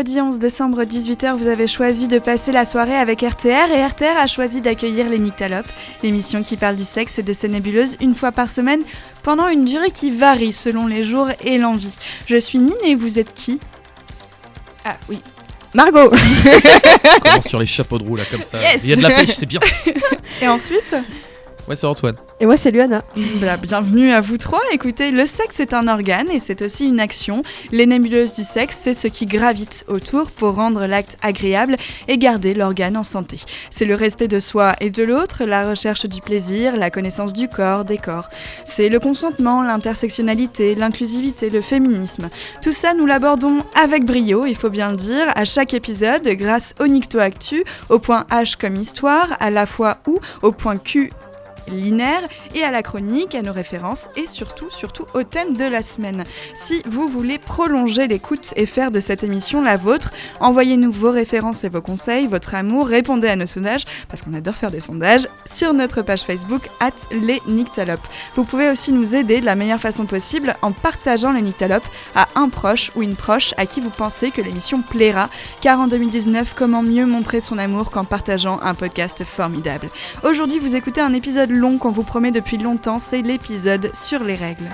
Mercredi 11 décembre 18h, vous avez choisi de passer la soirée avec RTR et RTR a choisi d'accueillir les Nyctalopes, l'émission qui parle du sexe et de ses nébuleuses une fois par semaine pendant une durée qui varie selon les jours et l'envie. Je suis Nine et vous êtes qui? Ah oui. Margot On commence sur les chapeaux de roue là comme ça. Yes Il y a de la pêche, c'est bien. Et ensuite? Ouais, c'est Antoine. Et moi, c'est Luana. Bah, bienvenue à vous trois. Écoutez, le sexe est un organe et c'est aussi une action. Les nébuleuses du sexe, c'est ce qui gravite autour pour rendre l'acte agréable et garder l'organe en santé. C'est le respect de soi et de l'autre, la recherche du plaisir, la connaissance du corps, des corps. C'est le consentement, l'intersectionnalité, l'inclusivité, le féminisme. Tout ça, nous l'abordons avec brio, il faut bien le dire, à chaque épisode, grâce au Nicto Actu, au point H comme histoire, à la fois ou, au point Q linéaire et à la chronique, à nos références et surtout, surtout au thème de la semaine. Si vous voulez prolonger l'écoute et faire de cette émission la vôtre, envoyez-nous vos références et vos conseils, votre amour, répondez à nos sondages, parce qu'on adore faire des sondages, sur notre page Facebook, at les Nyctalopes. Vous pouvez aussi nous aider de la meilleure façon possible en partageant les Nyctalopes à un proche ou une proche à qui vous pensez que l'émission plaira, car en 2019, comment mieux montrer son amour qu'en partageant un podcast formidable? Aujourd'hui, vous écoutez un épisode long qu'on vous promet depuis longtemps, c'est l'épisode sur les règles.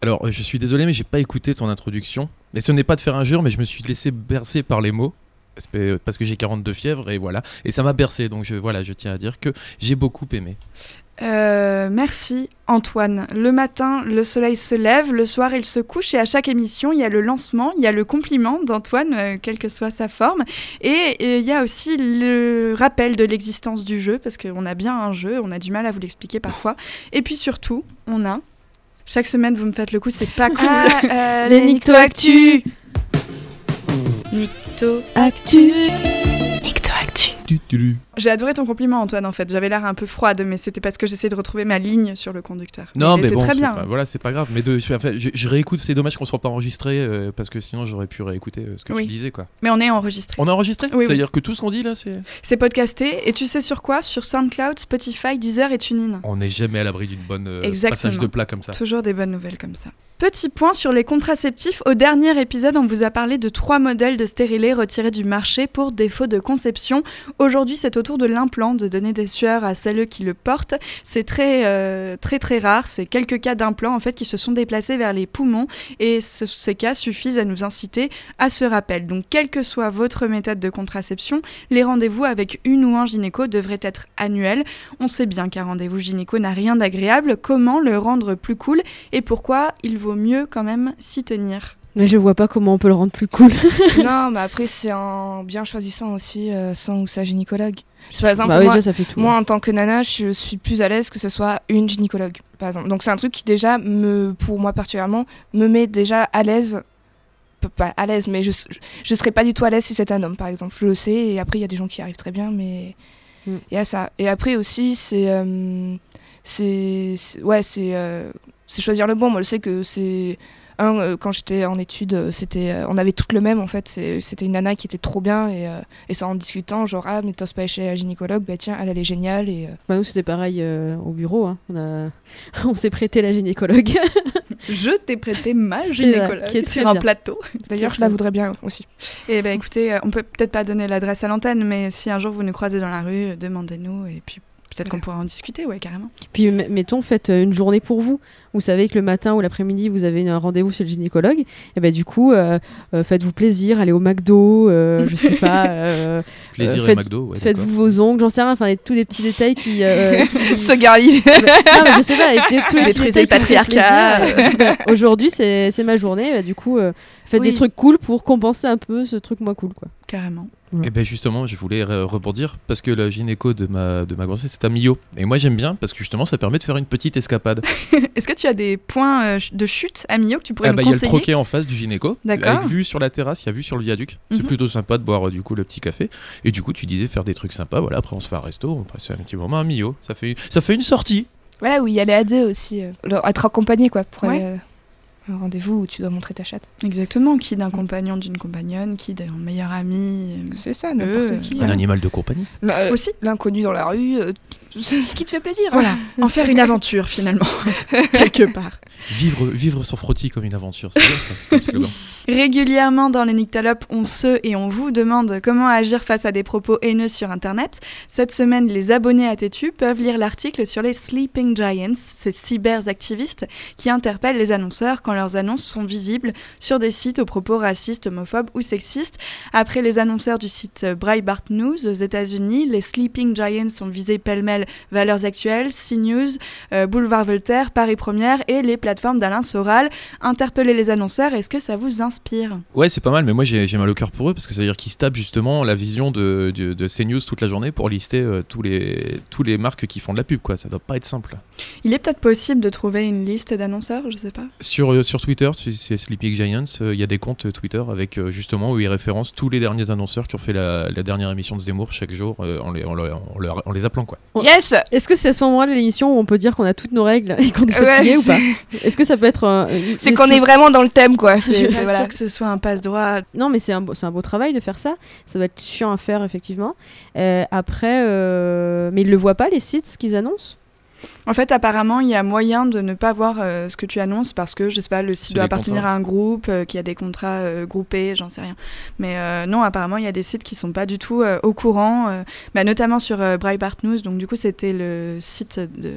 Alors, je suis désolé, mais j'ai pas écouté ton introduction. Et ce n'est pas de faire injure, mais je me suis laissé bercer par les mots. Parce- que j'ai 42 fièvres et voilà. Et ça m'a bercé, donc voilà, je tiens à dire que j'ai beaucoup aimé. Euh, merci Antoine. Le matin, le soleil se lève, le soir, il se couche et à chaque émission, il y a le lancement, il y a le compliment d'Antoine, euh, quelle que soit sa forme. Et il y a aussi le rappel de l'existence du jeu, parce qu'on a bien un jeu, on a du mal à vous l'expliquer parfois. Et puis surtout, on a... Chaque semaine, vous me faites le coup, c'est pas cool. Ah, euh, Les Nicto Actu. Nicto. Actu. J'ai adoré ton compliment, Antoine, en fait. J'avais l'air un peu froide, mais c'était parce que j'essayais de retrouver ma ligne sur le conducteur. Non, mais bon, très bien. enfin, voilà, c'est pas grave. Mais de, enfin, je, je réécoute, c'est dommage qu'on soit pas enregistré euh, parce que sinon j'aurais pu réécouter euh, ce que Oui. tu disais, quoi. Mais on est enregistré. On a enregistré Oui, oui. C'est-à-dire que tout ce qu'on dit là, c'est. C'est podcasté, et tu sais sur quoi? Sur SoundCloud, Spotify, Deezer et TuneIn. On n'est jamais à l'abri d'une bonne euh, passage de plat comme ça. Toujours des bonnes nouvelles comme ça. Petit point sur les contraceptifs. Au dernier épisode, on vous a parlé de trois modèles de stérilés retirés du marché pour défaut de conception. Aujourd'hui, c'est au tour de l'implant de donner des sueurs à celles qui le portent. C'est très, euh, très, très rare. C'est quelques cas d'implants en fait qui se sont déplacés vers les poumons et ce- ces cas suffisent à nous inciter à ce rappel. Donc, quelle que soit votre méthode de contraception, les rendez-vous avec une ou un gynéco devraient être annuels. On sait bien qu'un rendez-vous gynéco n'a rien d'agréable. Comment le rendre plus cool et pourquoi il vaut mieux quand même s'y tenir Mais je vois pas comment on peut le rendre plus cool. non, mais après, c'est en bien choisissant aussi euh, son ou sa gynécologue. Par exemple, bah oui, moi, déjà, ça fait tout. moi, en tant que nana, je suis plus à l'aise que ce soit une gynécologue, par exemple. Donc, c'est un truc qui, déjà, me, pour moi particulièrement, me met déjà à l'aise. Pas à l'aise, mais je, je, je serais pas du tout à l'aise si c'était un homme, par exemple. Je le sais, et après, il y a des gens qui arrivent très bien, mais. Mm. Il y a ça. Et après aussi, c'est. euh, c'est- Ouais, c'est. euh, c'est choisir le bon. Moi, je sais que c'est. Un, euh, quand j'étais en études, euh, c'était, euh, on avait toutes le même en fait. C'était une nana qui était trop bien et, euh, et ça en discutant, genre ah mais t'oses pas chez la gynécologue, bah tiens elle elle est géniale et euh, Bah, nous, c'était pareil euh, au bureau. hein. On, a... on s'est prêté la gynécologue. Je t'ai prêté ma gynécologue qui est sur un bien. plateau. d'ailleurs je la voudrais bien aussi. Et ben écoutez, on peut peut-être pas donner l'adresse à l'antenne, mais si un jour vous nous croisez dans la rue, demandez-nous et puis peut-être qu'on pourra en discuter, ouais, carrément. Puis, mettons, faites euh, une journée pour vous. Vous savez que le matin ou l'après-midi, vous avez un rendez-vous chez le gynécologue. Et ben du coup, euh, euh, faites-vous plaisir, allez au McDo, euh, je sais pas. euh, Plaisir Euh, et faites- McDo. ouais, Faites-vous vos ongles, j'en sais rien. Enfin, tous des petits détails qui. euh, qui- garli. non, mais je sais pas, avec des, tous les petits Détruisez détails le patriarcat. Euh, bah, Aujourd'hui, c'est c'est ma journée. bah, du coup, euh, faites Oui. des trucs cool pour compenser un peu ce truc moins cool, quoi. Carrément. Et ben justement, je voulais re- rebondir parce que le gynéco de ma, de ma grossesse, c'est un Mio. Et moi, j'aime bien parce que justement, ça permet de faire une petite escapade. Est-ce que tu as des points euh, de chute à Millau que tu pourrais Ah bah, il y a le conseiller? troquet en face du gynéco. D'accord. Avec vue sur la terrasse, il y a vue sur le viaduc. C'est Mhm. plutôt sympa de boire euh, du coup le petit café. Et du coup, tu disais faire des trucs sympas. Voilà, après, on se fait un resto, on passe un petit moment à Mio. Ça fait, ça fait une sortie. Voilà oui y aller à deux aussi, euh, être accompagné quoi pour Ouais. aller, euh, à un rendez-vous où tu dois montrer ta chatte. Exactement, qui d'un compagnon, d'une compagnonne, qui d'un meilleur ami. C'est ça n'importe Euh, qui. Un hein. animal de compagnie. Euh, Aussi. L'inconnu dans la rue, euh, ce qui te fait plaisir. hein. Voilà, en faire une aventure finalement, quelque part. Vivre, vivre sur frottis comme une aventure, c'est bien ça, c'est comme slogan. Régulièrement dans les Nyctalopes, on se et on vous demande comment agir face à des propos haineux sur Internet. Cette semaine, les abonnés à Tétu peuvent lire l'article sur les Sleeping Giants, ces cyberactivistes qui interpellent les annonceurs quand leurs annonces sont visibles sur des sites aux propos racistes, homophobes ou sexistes. Après les annonceurs du site Breitbart News aux États-Unis, les Sleeping Giants sont visés pêle-mêle Valeurs Actuelles, CNews, euh, Boulevard Voltaire, Paris Première et les plateformes d'Alain Soral. Interpeller les annonceurs, est-ce que ça vous inspire? Ouais, c'est pas mal, mais moi j'ai j'ai mal au cœur pour eux parce que ça veut dire qu'ils se tapent justement la vision de, de, de CNews toute la journée pour lister euh, tous, les, tous les marques qui font de la pub, quoi. Ça doit pas être simple. Il est peut-être possible de trouver une liste d'annonceurs, je sais pas. Sur, euh, sur Twitter, c'est Sleeping Giants, euh, il y a des comptes Twitter avec euh, justement où ils référencent tous les derniers annonceurs qui ont fait la, la dernière émission de Zemmour chaque jour euh, en, les, en, leur- en leur- en les appelant, quoi. Ouais. Yes Est-ce que c'est à ce moment-là de l'émission où on peut dire qu'on a toutes nos règles et qu'on est Ouais, fatigué ou pas Est-ce que ça peut être. euh, C'est qu'on est vraiment dans le thème, quoi. C'est pas voilà. sûre que ce soit un passe-droit. Non, mais c'est un, beau- c'est un beau travail de faire ça. Ça va être chiant à faire, effectivement. Euh, après, euh, mais ils le voient pas, les sites, ce qu'ils annoncent? En fait, apparemment, il y a moyen de ne pas voir euh, ce que tu annonces parce que, je sais pas, le site doit appartenir contrats. à un groupe, euh, qui a des contrats euh, groupés, j'en sais rien. Mais euh, non, apparemment, il y a des sites qui sont pas du tout au courant, bah, notamment sur Breitbart News. Donc, du coup, c'était le site de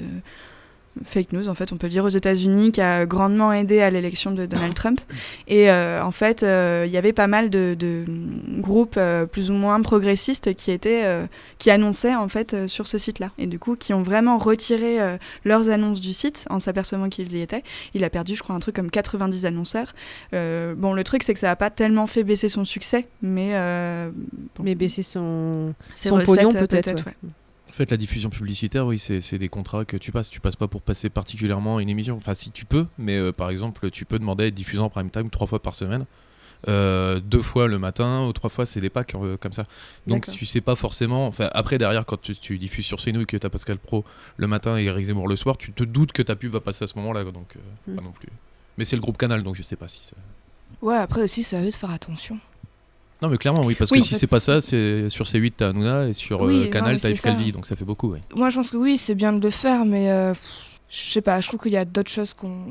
fake news, en fait, on peut le dire aux États-Unis, qui a grandement aidé à l'élection de Donald Trump. Et euh, en fait, euh, il y avait pas mal de, de, groupes euh, plus ou moins progressistes qui étaient, euh, qui annonçaient en fait euh, sur ce site-là, et du coup, qui ont vraiment retiré euh, leurs annonces du site en s'apercevant qu'ils y étaient. Il a perdu, je crois, un truc comme 90 annonceurs. Euh, bon, le truc, c'est que ça n'a pas tellement fait baisser son succès, mais euh, bon, Mais baisser son, son recettes, pognon, peut-être. ouais. En fait, la diffusion publicitaire, oui, c'est c'est des contrats que tu passes. Tu passes pas pour passer particulièrement une émission. Enfin, si tu peux, mais euh, par exemple, tu peux demander à être diffusé en prime time trois fois par semaine. Euh, deux fois le matin ou trois fois c'est des packs euh, comme ça donc D'accord. tu sais pas forcément enfin après derrière quand tu, tu diffuses sur CNews et que t'as Pascal Pro le matin et Eric Zemmour le soir tu te doutes que ta pub va passer à ce moment là donc euh, Mm. pas non plus mais c'est le groupe Canal donc je sais pas si ça Ouais, après aussi, ça veut de faire attention. Non mais clairement oui parce Oui, que si c'est pas ça c'est sur C8 t'as Hanouna et sur Oui, euh, Canal t'as Yves. Calvi donc ça fait beaucoup oui. Moi, je pense que oui, c'est bien de le faire, mais euh, je sais pas, je trouve qu'il y a d'autres choses qu'on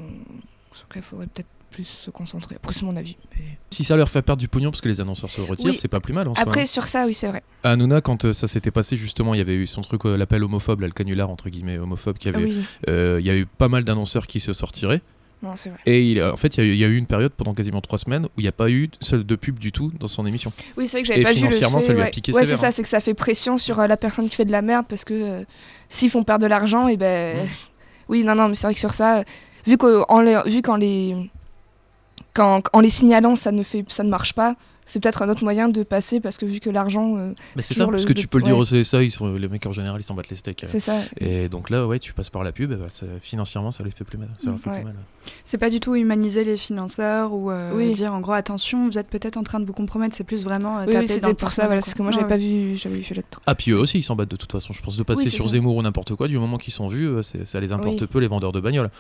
sur lesquelles il faudrait peut-être plus se concentrer. Après, c'est mon avis. mais- si ça leur fait perdre du pognon parce que les annonceurs se retirent Oui. c'est pas plus mal en soi, Après, hein. sur ça, oui, c'est vrai. À Hanouna quand euh, ça s'était passé justement il y avait eu son truc euh, l'appel homophobe là, le canular entre guillemets homophobe qui Ah avait oui, euh, il y a eu pas mal d'annonceurs qui se sortiraient non, c'est vrai. et il, a- en fait il y, a eu- il y a eu une période pendant quasiment trois semaines où il n'y a pas eu de, pub du tout dans son émission Oui, c'est vrai que j'avais pas vu le financièrement, fait, ça lui a ouais. piqué Ouais, c'est ça, hein. c'est que ça fait pression sur euh, la personne qui fait de la merde parce que euh, s'ils font perdre de l'argent, et ben. Mm. Oui, non, non, mais c'est vrai que sur ça, vu qu'en les, vu qu'en les, quand, en les signalant, ça ne fait, ça ne marche pas. C'est peut-être un autre moyen de passer parce que vu que l'argent, euh, Mais c'est ça, parce le- que tu peux le dire ouais. au CSA, ils sont, les mecs en général ils s'en battent les steaks. euh. c'est ça. Et donc là, ouais, tu passes par la pub, bah, ça- financièrement ça les fait plus mal. Ça leur fait Ouais. plus mal. C'est pas du tout humaniser les financeurs ou euh, Oui. dire en gros attention, vous êtes peut-être en train de vous compromettre, c'est plus vraiment euh, Oui, taper oui, dans le pour ça, voilà, c'est que moi j'avais ouais. pas vu, j'avais vu l'autre. Ah, puis eux aussi ils s'en battent de toute façon. Je pense de passer Oui, sur ça. Zemmour ou n'importe quoi, du moment qu'ils sont vus, ça les importe Oui. peu les vendeurs de bagnoles.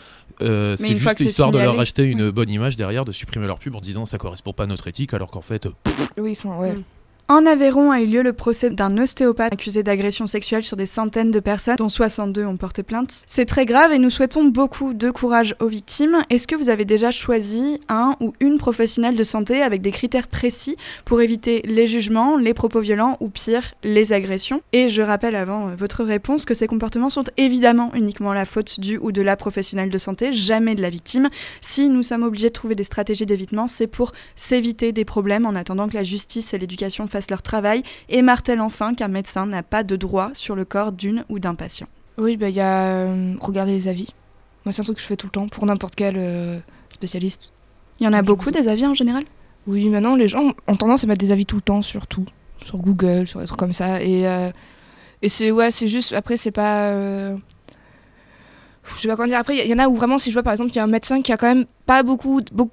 Euh, Mais c'est juste que c'est histoire de leur acheter une bonne image derrière, de supprimer leur pub en disant ça correspond pas à notre éthique, alors qu'en fait, Oui, ils sont. Mm. En Aveyron a eu lieu le procès d'un ostéopathe accusé d'agression sexuelle sur des centaines de personnes, dont 62 ont porté plainte. C'est très grave et nous souhaitons beaucoup de courage aux victimes. Est-ce que vous avez déjà choisi un ou une professionnelle de santé avec des critères précis pour éviter les jugements, les propos violents ou pire, les agressions? Et je rappelle avant euh, votre réponse que ces comportements sont évidemment uniquement la faute du ou de la professionnelle de santé, jamais de la victime. Si nous sommes obligés de trouver des stratégies d'évitement, c'est pour s'éviter des problèmes en attendant que la justice et l'éducation fassent leur travail et martèle enfin qu'un médecin n'a pas de droit sur le corps d'une ou d'un patient. Oui, bah, il y a euh, regarder les avis. Moi, c'est un truc que je fais tout le temps pour n'importe quel euh, spécialiste. Il y en a beaucoup des avis en général? Oui, maintenant, les gens ont tendance à mettre des avis tout le temps sur tout. Sur Google, sur des trucs comme ça. Et, euh, et c'est ouais, c'est juste. Après, c'est pas. Je sais pas comment dire. Après, il y, en a où vraiment, si je vois par exemple, il y a un médecin qui a quand même pas beaucoup. beaucoup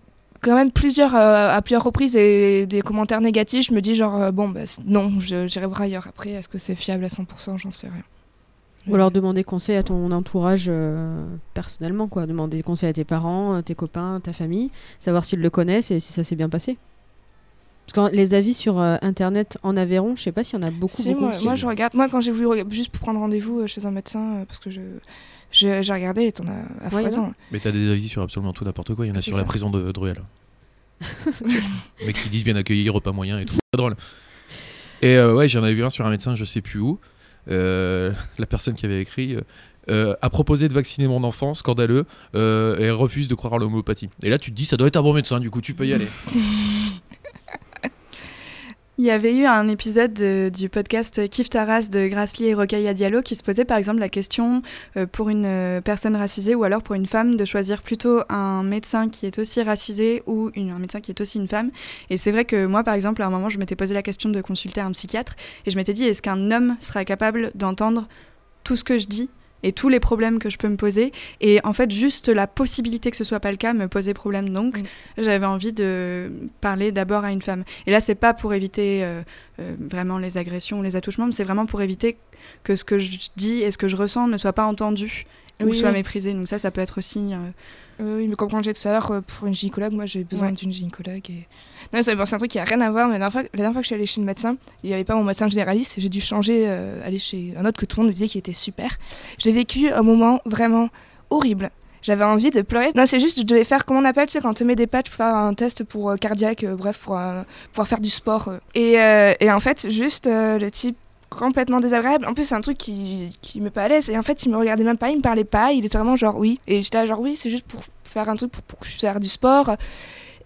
quand même plusieurs euh, à plusieurs reprises et des commentaires négatifs je me dis genre euh, bon bah non j'irai voir ailleurs après est-ce que c'est fiable à 100% j'en sais rien Ou alors demander conseil à ton entourage euh, personnellement, quoi. Demander conseil à tes parents, tes copains, ta famille, savoir s'ils le connaissent et si ça s'est bien passé. Parce que les avis sur euh, internet en Aveyron, je sais pas s'il y en a beaucoup. Si, beaucoup. moi, moi, je regarde. Moi, quand j'ai voulu juste pour prendre rendez-vous euh, chez un médecin, euh, parce que je J'ai regardé et t'en as à Ouais, foison. Mais t'as des avis sur absolument tout n'importe quoi. Il y en a C'est sur la prison de Druel. Mais qui disent bien accueilli, repas moyen et tout. Pas drôle. Et euh, ouais, j'en avais vu un sur un médecin, je sais plus où. Euh, la personne qui avait écrit euh, euh, a proposé de vacciner mon enfant, scandaleux, euh, et refuse de croire à l'homéopathie. Et là, tu te dis, ça doit être un bon médecin, du coup, tu peux y aller. Il y avait eu un épisode de- du podcast Kif Taras de Grassley et Rocaille Diallo qui se posait par exemple la question euh, pour une euh, personne racisée ou alors pour une femme de choisir plutôt un médecin qui est aussi racisé ou un médecin qui est aussi une femme. Et c'est vrai que moi par exemple à un moment je m'étais posé la question de consulter un psychiatre et je m'étais dit est-ce qu'un homme sera capable d'entendre tout ce que je dis et tous les problèmes que je peux me poser et en fait juste la possibilité que ce soit pas le cas me posait problème donc Mm. j'avais envie de parler d'abord à une femme et là c'est pas pour éviter euh, euh, vraiment les agressions ou les attouchements mais c'est vraiment pour éviter que ce que je dis et ce que je ressens ne soit pas entendu ou soit oui. méprisé donc ça ça peut être aussi Euh, oui, mais comme quand j'ai tout à l'heure, euh, pour une gynécologue, moi j'ai besoin Ouais. d'une gynécologue. Et... Non, c'est un truc qui a rien à voir, mais la dernière fois, la dernière fois que je suis allée chez le médecin, il n'y avait pas mon médecin généraliste, j'ai dû changer, euh, aller chez un autre que tout le monde me disait qui était super. J'ai vécu un moment vraiment horrible. J'avais envie de pleurer. Non, c'est juste, je devais faire, comment on appelle, tu sais, quand on te met des patchs pour faire un test pour euh, cardiaque, euh, bref, pour euh, pouvoir faire du sport. euh. Et, euh, et en fait, juste euh, le type complètement désagréable. En plus, c'est un truc qui, qui me pas à l'aise. Et en fait, il me regardait même pas, il me parlait pas. Il était vraiment genre oui. Et j'étais genre oui, c'est juste pour faire un truc pour, pour faire du sport.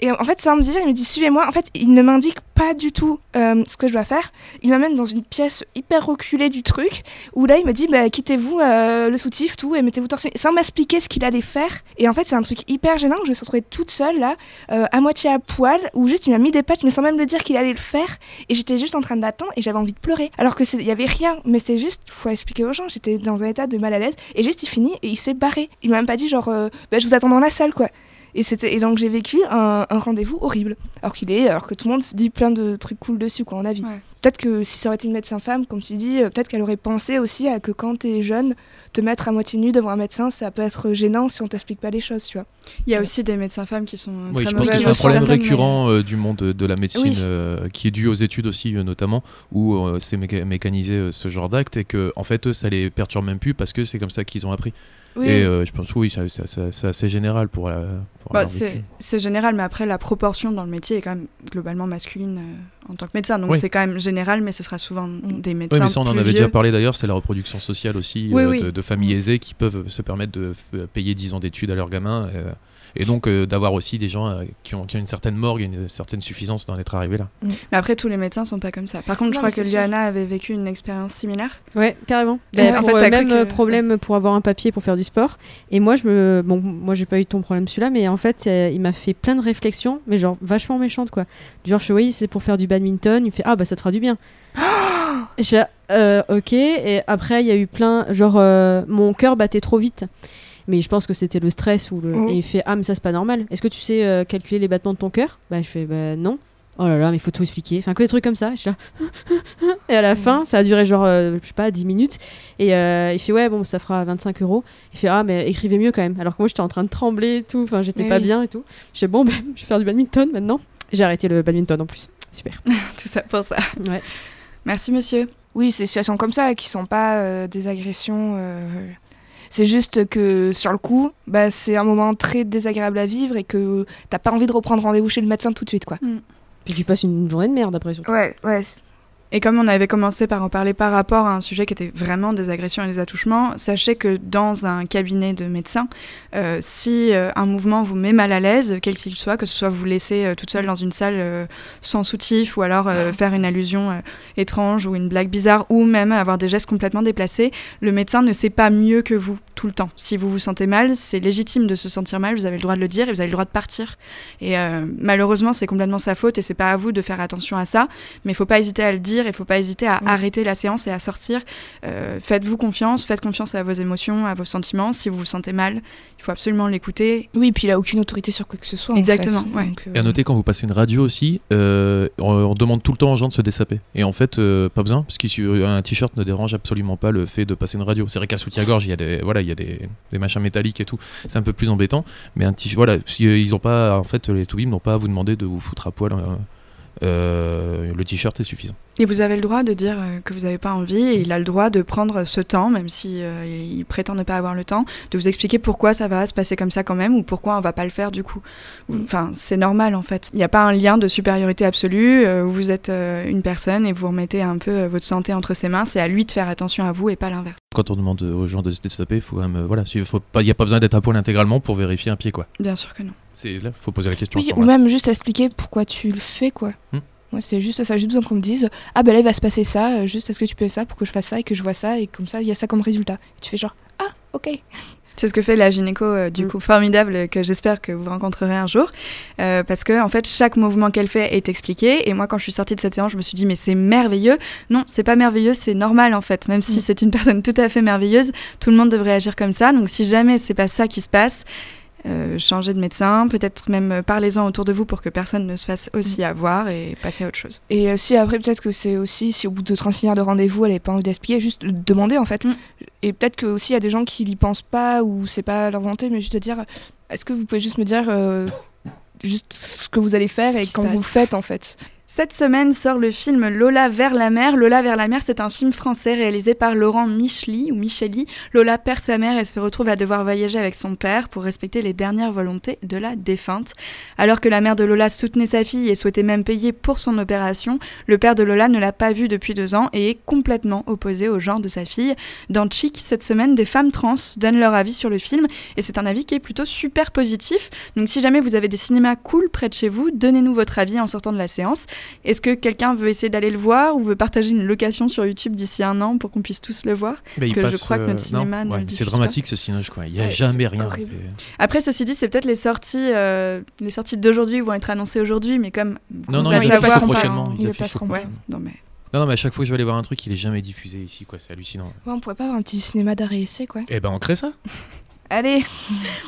Et en fait, sans me dire, il me dit suivez-moi. En fait, il ne m'indique pas du tout euh, ce que je dois faire. Il m'amène dans une pièce hyper reculée du truc où là, il me dit bah, quittez-vous euh, le soutif, tout, et mettez-vous torse sans m'expliquer ce qu'il allait faire. Et en fait, c'est un truc hyper gênant. Je me suis retrouvée toute seule là, euh, à moitié à poil, où juste il m'a mis des patchs, mais sans même me dire qu'il allait le faire. Et j'étais juste en train d'attendre et j'avais envie de pleurer. Alors que c'est- il y avait rien, mais c'était juste, faut expliquer aux gens. J'étais dans un état de mal à l'aise et juste il finit et il s'est barré. Il m'a même pas dit genre, bah, je vous attends dans la salle quoi. Et, c'était, et donc j'ai vécu un, un rendez-vous horrible. Alors qu'il est, alors que tout le monde dit plein de trucs cool dessus, quoi, en avis. Ouais. Peut-être que si ça aurait été une médecin femme, comme tu dis, euh, peut-être qu'elle aurait pensé aussi à que quand t'es jeune, te mettre à moitié nu devant un médecin, ça peut être gênant si on t'explique pas les choses, tu vois. il y a Ouais. aussi des médecins femmes qui sont Oui, très je pense que c'est un problème récurrent euh, du monde de la médecine Oui. euh, qui est dû aux études aussi euh, notamment où euh, c'est méca- mécanisé euh, ce genre d'acte et que en fait eux ça les perturbe même plus parce que c'est comme ça qu'ils ont appris. Oui, Et euh, je pense oui c'est assez général pour, la, pour Bah, c'est général, mais après, la proportion dans le métier est quand même globalement masculine euh, en tant que médecin. Donc Oui. c'est quand même général, mais ce sera souvent des médecins. Oui, mais ça, on en avait vieux. déjà parlé d'ailleurs, c'est la reproduction sociale aussi Oui, euh, oui. De, de familles aisées qui peuvent se permettre de payer 10 ans d'études à leurs gamins. Et donc euh, d'avoir aussi des gens euh, qui, ont, qui ont une certaine morgue, une certaine suffisance d'en être arrivés là. Mais après, tous les médecins sont pas comme ça. Par contre, je Non, crois que. Liana avait vécu une expérience similaire. Ouais, carrément. Ouais, Bah, en pour, fait, euh, même que- problème pour avoir un papier pour faire du sport. Et moi, je me, bon, moi, j'ai pas eu ton problème celui-là, mais en fait, euh, il m'a fait plein de réflexions, mais genre vachement méchantes quoi. Du genre, je oui, c'est pour faire du badminton. Il me fait, ah bah ça te fera du bien. Et je Euh, ok. Et après, il y a eu plein, genre, euh, mon cœur battait trop vite. Mais je pense que c'était le stress ou le. Oh. Et il fait, ah mais ça c'est pas normal. Est-ce que tu sais euh, calculer les battements de ton cœur? Bah je fais, bah non. Oh là là, mais il faut tout expliquer. Enfin, que des trucs comme ça. Je suis là. Et à la fin, ça a duré genre, euh, je sais pas, 10 minutes. Et euh, il fait, ouais, bon, ça fera 25 euros. Il fait, ah, mais écrivez mieux quand même. Alors que moi, j'étais en train de trembler et tout. Enfin, j'étais pas bien et tout. Je fais, bon, ben, je vais faire du badminton maintenant. J'ai arrêté le badminton en plus. Super. Tout ça pour ça. Ouais. Merci, monsieur. Oui, c'est des situations comme ça qui sont pas euh, des agressions. euh, C'est juste que sur le coup, bah, c'est un moment très désagréable à vivre et que t'as pas envie de reprendre rendez-vous chez le médecin tout de suite, quoi. Puis tu passes une journée de merde après surtout. Ouais, ouais. Et comme on avait commencé par en parler par rapport à un sujet qui était vraiment des agressions et des attouchements, sachez que dans un cabinet de médecin, euh, si euh, un mouvement vous met mal à l'aise, quel qu'il soit, que ce soit vous laisser euh, toute seule dans une salle euh, sans soutif ou alors faire une allusion étrange ou une blague bizarre ou même avoir des gestes complètement déplacés, le médecin ne sait pas mieux que vous tout le temps. Si vous vous sentez mal, c'est légitime de se sentir mal, vous avez le droit de le dire et vous avez le droit de partir. Et malheureusement, c'est complètement sa faute et c'est pas à vous de faire attention à ça, mais il faut pas hésiter à le dire, il faut pas hésiter à Mm. arrêter la séance et à sortir. Euh, Faites-vous confiance, faites confiance à vos émotions, à vos sentiments. Si vous vous sentez mal, il faut absolument l'écouter. Oui, puis il a aucune autorité sur quoi que ce soit. en Exactement, fait. ouais. Donc, euh, Et à noter quand vous passez une radio aussi, euh, on, on demande tout le temps aux gens de se dessaper. Et en fait, euh, pas besoin, parce qu'un t-shirt ne dérange absolument pas le fait de passer une radio. C'est vrai qu'à soutien-gorge, il y a des voilà, il y a des, des machins métalliques et tout. C'est un peu plus embêtant. Mais un t-shirt, voilà, si, euh, ils ont pas, en fait, les toubibs n'ont pas à vous demander de vous foutre à poil. euh, euh, le t-shirt est suffisant. Et vous avez le droit de dire euh, que vous n'avez pas envie, et il a le droit de prendre ce temps, même si euh, il prétend ne pas avoir le temps, de vous expliquer pourquoi ça va se passer comme ça quand même, ou pourquoi on va pas le faire du coup. Enfin, c'est normal en fait. Il n'y a pas un lien de supériorité absolue euh, où vous êtes euh, une personne et vous remettez un peu votre santé entre ses mains. C'est à lui de faire attention à vous et pas l'inverse. Quand on demande aux gens de se destaper, il faut quand même, euh, voilà, il n'y a pas besoin d'être à poil intégralement pour vérifier un pied, quoi. Bien sûr que non. C'est là, faut poser la question. Oui, ou même juste expliquer pourquoi tu le fais, quoi. Hmm. Moi, c'est juste ça. J'ai besoin qu'on me dise Ah, ben là, il va se passer ça. euh, Juste, est-ce que tu peux faire ça pour que je fasse ça et que je vois ça? Et comme ça, il y a ça comme résultat. Et tu fais genre Ah, ok. C'est ce que fait la gynéco, euh, du Mm. coup, formidable, euh, que j'espère que vous rencontrerez un jour. Euh, parce que, en fait, chaque mouvement qu'elle fait est expliqué. Et moi, quand je suis sortie de cette séance, je me suis dit, mais c'est merveilleux. Non, c'est pas merveilleux, c'est normal, en fait. Même si Mm. c'est une personne tout à fait merveilleuse, tout le monde devrait agir comme ça. Donc, si jamais c'est pas ça qui se passe, euh, changez de médecin, peut-être même euh, parlez-en autour de vous pour que personne ne se fasse aussi avoir et passer à autre chose. Et euh, si après, peut-être que c'est aussi, si au bout de 36 heures de rendez-vous, elle n'avait pas envie d'expliquer, juste demander en fait. Mm. Et peut-être que aussi il y a des gens qui n'y pensent pas ou c'est pas leur volonté, mais juste de dire est-ce que vous pouvez juste me dire euh, juste ce que vous allez faire Ce et quand vous le faites en fait? Cette semaine sort le film Lola vers la mer. Lola vers la mer, c'est un film français réalisé par Laurent Micheli ou Micheli. Lola perd sa mère et se retrouve à devoir voyager avec son père pour respecter les dernières volontés de la défunte. Alors que la mère de Lola soutenait sa fille et souhaitait même payer pour son opération, le père de Lola ne l'a pas vue depuis deux ans et est complètement opposé au genre de sa fille. Dans Chic, cette semaine, des femmes trans donnent leur avis sur le film et c'est un avis qui est plutôt super positif. Donc si jamais vous avez des cinémas cool près de chez vous, donnez-nous votre avis en sortant de la séance. Est-ce que quelqu'un veut essayer d'aller le voir ou veut partager une location sur YouTube d'ici un an pour qu'on puisse tous le voir Mais il que je crois que notre euh, cinéma non, ne ouais, le C'est dramatique ce cinoche, quoi. Il n'y a Ouais, jamais rien. Après, ceci dit, c'est peut-être les sorties, euh, les sorties d'aujourd'hui vont être annoncées aujourd'hui, mais comme Non, non, ils passeront ça- prochainement. ils Ils passeront. Ouais, non mais Non, non, mais à chaque fois que je vais aller voir un truc, il est jamais diffusé ici, quoi. C'est hallucinant. Ouais, on pourrait pas avoir un petit cinéma d'arrêt essai quoi. Eh ben, on crée ça. Allez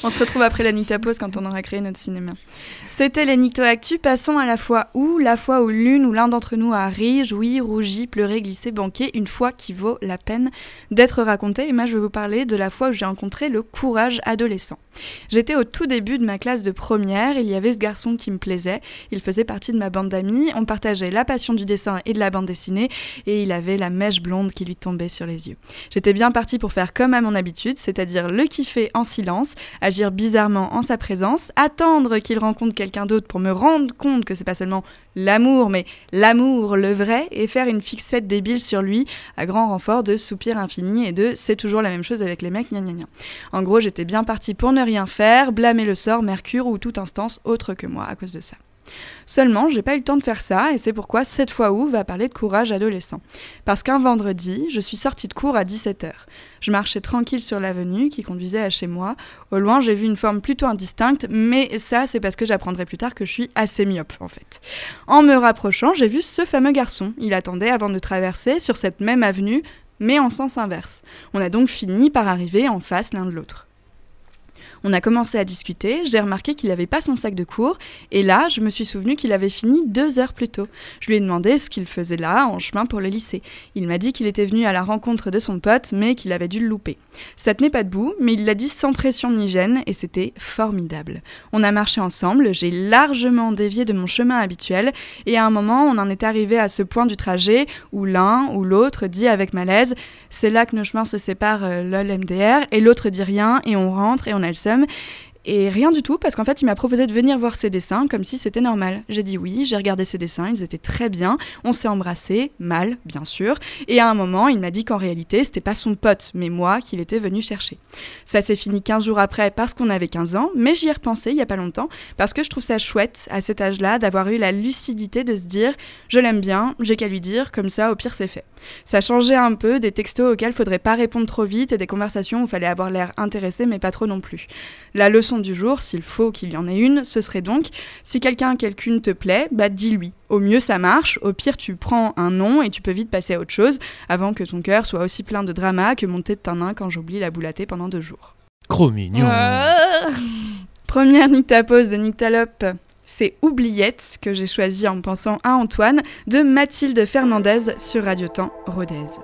on se retrouve après la Nictapause quand on aura créé notre cinéma. C'était les Nicto Actu. Passons à la fois où, la fois où l'une ou l'un d'entre nous a ri, joui, rougi, pleuré, glissé, banqué, une fois qui vaut la peine d'être racontée. Et moi, je vais vous parler de la fois où j'ai rencontré le courage adolescent. J'étais au tout début de ma classe de première. Il y avait ce garçon qui me plaisait. Il faisait partie de ma bande d'amis. On partageait la passion du dessin et de la bande dessinée. Et il avait la mèche blonde qui lui tombait sur les yeux. J'étais bien partie pour faire comme à mon habitude, c'est-à-dire le kiffer en silence, agir bizarrement en sa présence, attendre qu'il rencontre quelqu'un d'autre pour me rendre compte que c'est pas seulement l'amour, mais l'amour, le vrai, et faire une fixette débile sur lui, à grand renfort de soupirs infinis et de c'est toujours la même chose avec les mecs, gna gna gna. En gros, j'étais bien partie pour ne rien faire, blâmer le sort, Mercure ou toute instance autre que moi à cause de ça. Seulement, j'ai pas eu le temps de faire ça, et c'est pourquoi cette fois où va parler de courage adolescent. Parce qu'un vendredi, je suis sortie de cours à 17h. Je marchais tranquille sur l'avenue qui conduisait à chez moi. Au loin, j'ai vu une forme plutôt indistincte, mais ça, c'est parce que j'apprendrai plus tard que je suis assez myope, en fait. En me rapprochant, j'ai vu ce fameux garçon. Il attendait avant de traverser sur cette même avenue, mais en sens inverse. On a donc fini par arriver en face l'un de l'autre. On a commencé à discuter, j'ai remarqué qu'il n'avait pas son sac de cours, et là, je me suis souvenu qu'il avait fini deux heures plus tôt. Je lui ai demandé ce qu'il faisait là, en chemin pour le lycée. Il m'a dit qu'il était venu à la rencontre de son pote, mais qu'il avait dû le louper. Ça tenait pas debout, mais il l'a dit sans pression ni gêne, et c'était formidable. On a marché ensemble, j'ai largement dévié de mon chemin habituel, et à un moment, on en est arrivé à ce point du trajet où l'un ou l'autre dit avec malaise C'est là que nos chemins se séparent, euh, lol MDR, et l'autre dit rien, et on rentre, et on a le seum. them Et rien du tout, parce qu'en fait, il m'a proposé de venir voir ses dessins comme si c'était normal. J'ai dit oui, j'ai regardé ses dessins, ils étaient très bien, on s'est embrassés, mal, bien sûr, et à un moment, il m'a dit qu'en réalité, c'était pas son pote, mais moi qu'il était venu chercher. Ça s'est fini 15 jours après parce qu'on avait 15 ans, mais j'y ai repensé il y a pas longtemps, parce que je trouve ça chouette, à cet âge-là, d'avoir eu la lucidité de se dire je l'aime bien, j'ai qu'à lui dire, comme ça, au pire, c'est fait. Ça changeait un peu des textos auxquels faudrait pas répondre trop vite et des conversations où fallait avoir l'air intéressé, mais pas trop non plus. La leçon du jour, s'il faut qu'il y en ait une, ce serait donc si quelqu'un, quelqu'une te plaît, bah dis-lui. Au mieux ça marche, au pire tu prends un nom et tu peux vite passer à autre chose avant que ton cœur soit aussi plein de drama que mon thé de tanin quand j'oublie la boulater pendant deux jours. Trop mignon. Première Nictapose de Nictalope, c'est Oubliette que j'ai choisi en pensant à Antoine de Mathilde Fernandez sur Radio Temps Rodez.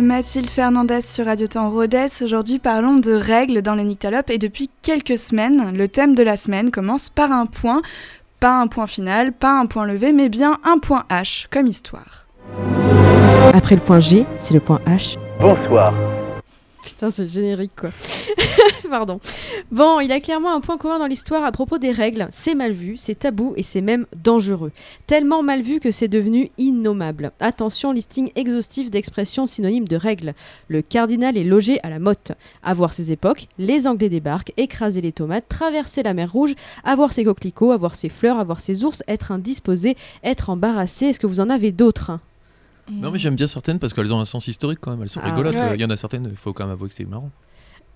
De Mathilde Fernandez sur Radio Temps Rodez. Aujourd'hui, parlons de règles dans les nyctalopes et depuis quelques semaines, le thème de la semaine commence par un point, pas un point final, pas un point levé, mais bien un point H comme histoire. Après le point G, c'est le point H. Bonsoir. Putain, c'est générique quoi. Pardon. Bon, il y a clairement un point commun dans l'histoire à propos des règles. C'est mal vu, c'est tabou et c'est même dangereux. Tellement mal vu que c'est devenu innommable. Attention, listing exhaustif d'expressions synonymes de règles. Le cardinal est logé à la motte. À voir ses époques, les Anglais débarquent, écraser les tomates, traverser la mer Rouge, avoir ses coquelicots, avoir ses fleurs, avoir ses ours, être indisposé, être embarrassé. Est-ce que vous en avez d'autres hein Non, mais j'aime bien certaines parce qu'elles ont un sens historique quand même. Elles sont Ah, rigolotes. ouais. Il y en a certaines, il faut quand même avouer que c'est marrant.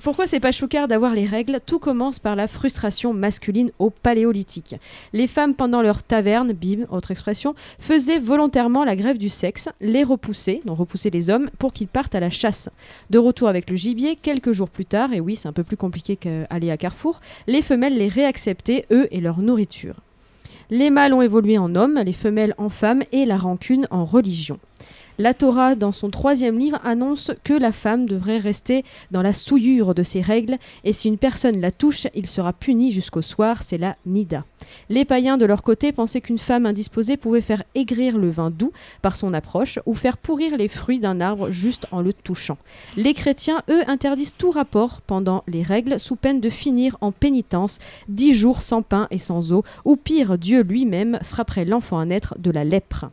Pourquoi c'est pas choucard d'avoir les règles? Tout commence par la frustration masculine au paléolithique. Les femmes pendant leur taverne, bim, autre expression, faisaient volontairement la grève du sexe, les repoussaient, donc repoussaient les hommes, pour qu'ils partent à la chasse. De retour avec le gibier, quelques jours plus tard, et oui c'est un peu plus compliqué qu'aller à Carrefour, les femelles les réacceptaient, eux et leur nourriture. Les mâles ont évolué en hommes, les femelles en femmes et la rancune en religion. La Torah, dans son troisième livre, annonce que la femme devrait rester dans la souillure de ses règles, et si une personne la touche, il sera puni jusqu'au soir, c'est la Nida. Les païens, de leur côté, pensaient qu'une femme indisposée pouvait faire aigrir le vin doux par son approche, ou faire pourrir les fruits d'un arbre juste en le touchant. Les chrétiens, eux, interdisent tout rapport pendant les règles, sous peine de finir en pénitence, dix jours sans pain et sans eau, ou pire, Dieu lui-même frapperait l'enfant à naître de la lèpre.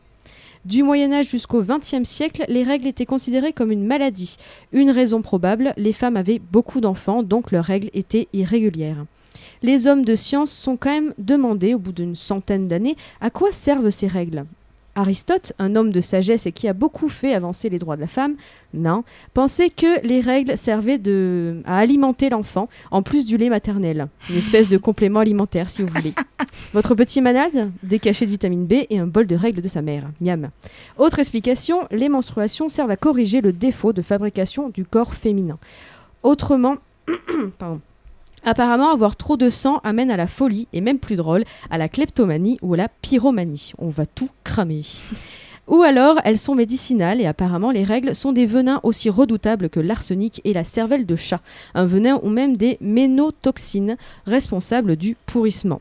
Du Moyen Âge jusqu'au XXe siècle, les règles étaient considérées comme une maladie. Une raison probable, les femmes avaient beaucoup d'enfants, donc leurs règles étaient irrégulières. Les hommes de science sont quand même demandés, au bout d'une centaine d'années, à quoi servent ces règles? Aristote, un homme de sagesse et qui a beaucoup fait avancer les droits de la femme, non, pensait que les règles servaient de... à alimenter l'enfant, en plus du lait maternel. Une espèce de complément alimentaire, si vous voulez. Votre petit malade, des cachets de vitamine B et un bol de règles de sa mère. Miam. Autre explication, les menstruations servent à corriger le défaut de fabrication du corps féminin. Autrement, pardon. Apparemment, avoir trop de sang amène à la folie, et même plus drôle, à la kleptomanie ou à la pyromanie. On va tout cramer. Ou alors, elles sont médicinales et apparemment les règles sont des venins aussi redoutables que l'arsenic et la cervelle de chat, un venin ou même des ménotoxines responsables du pourrissement.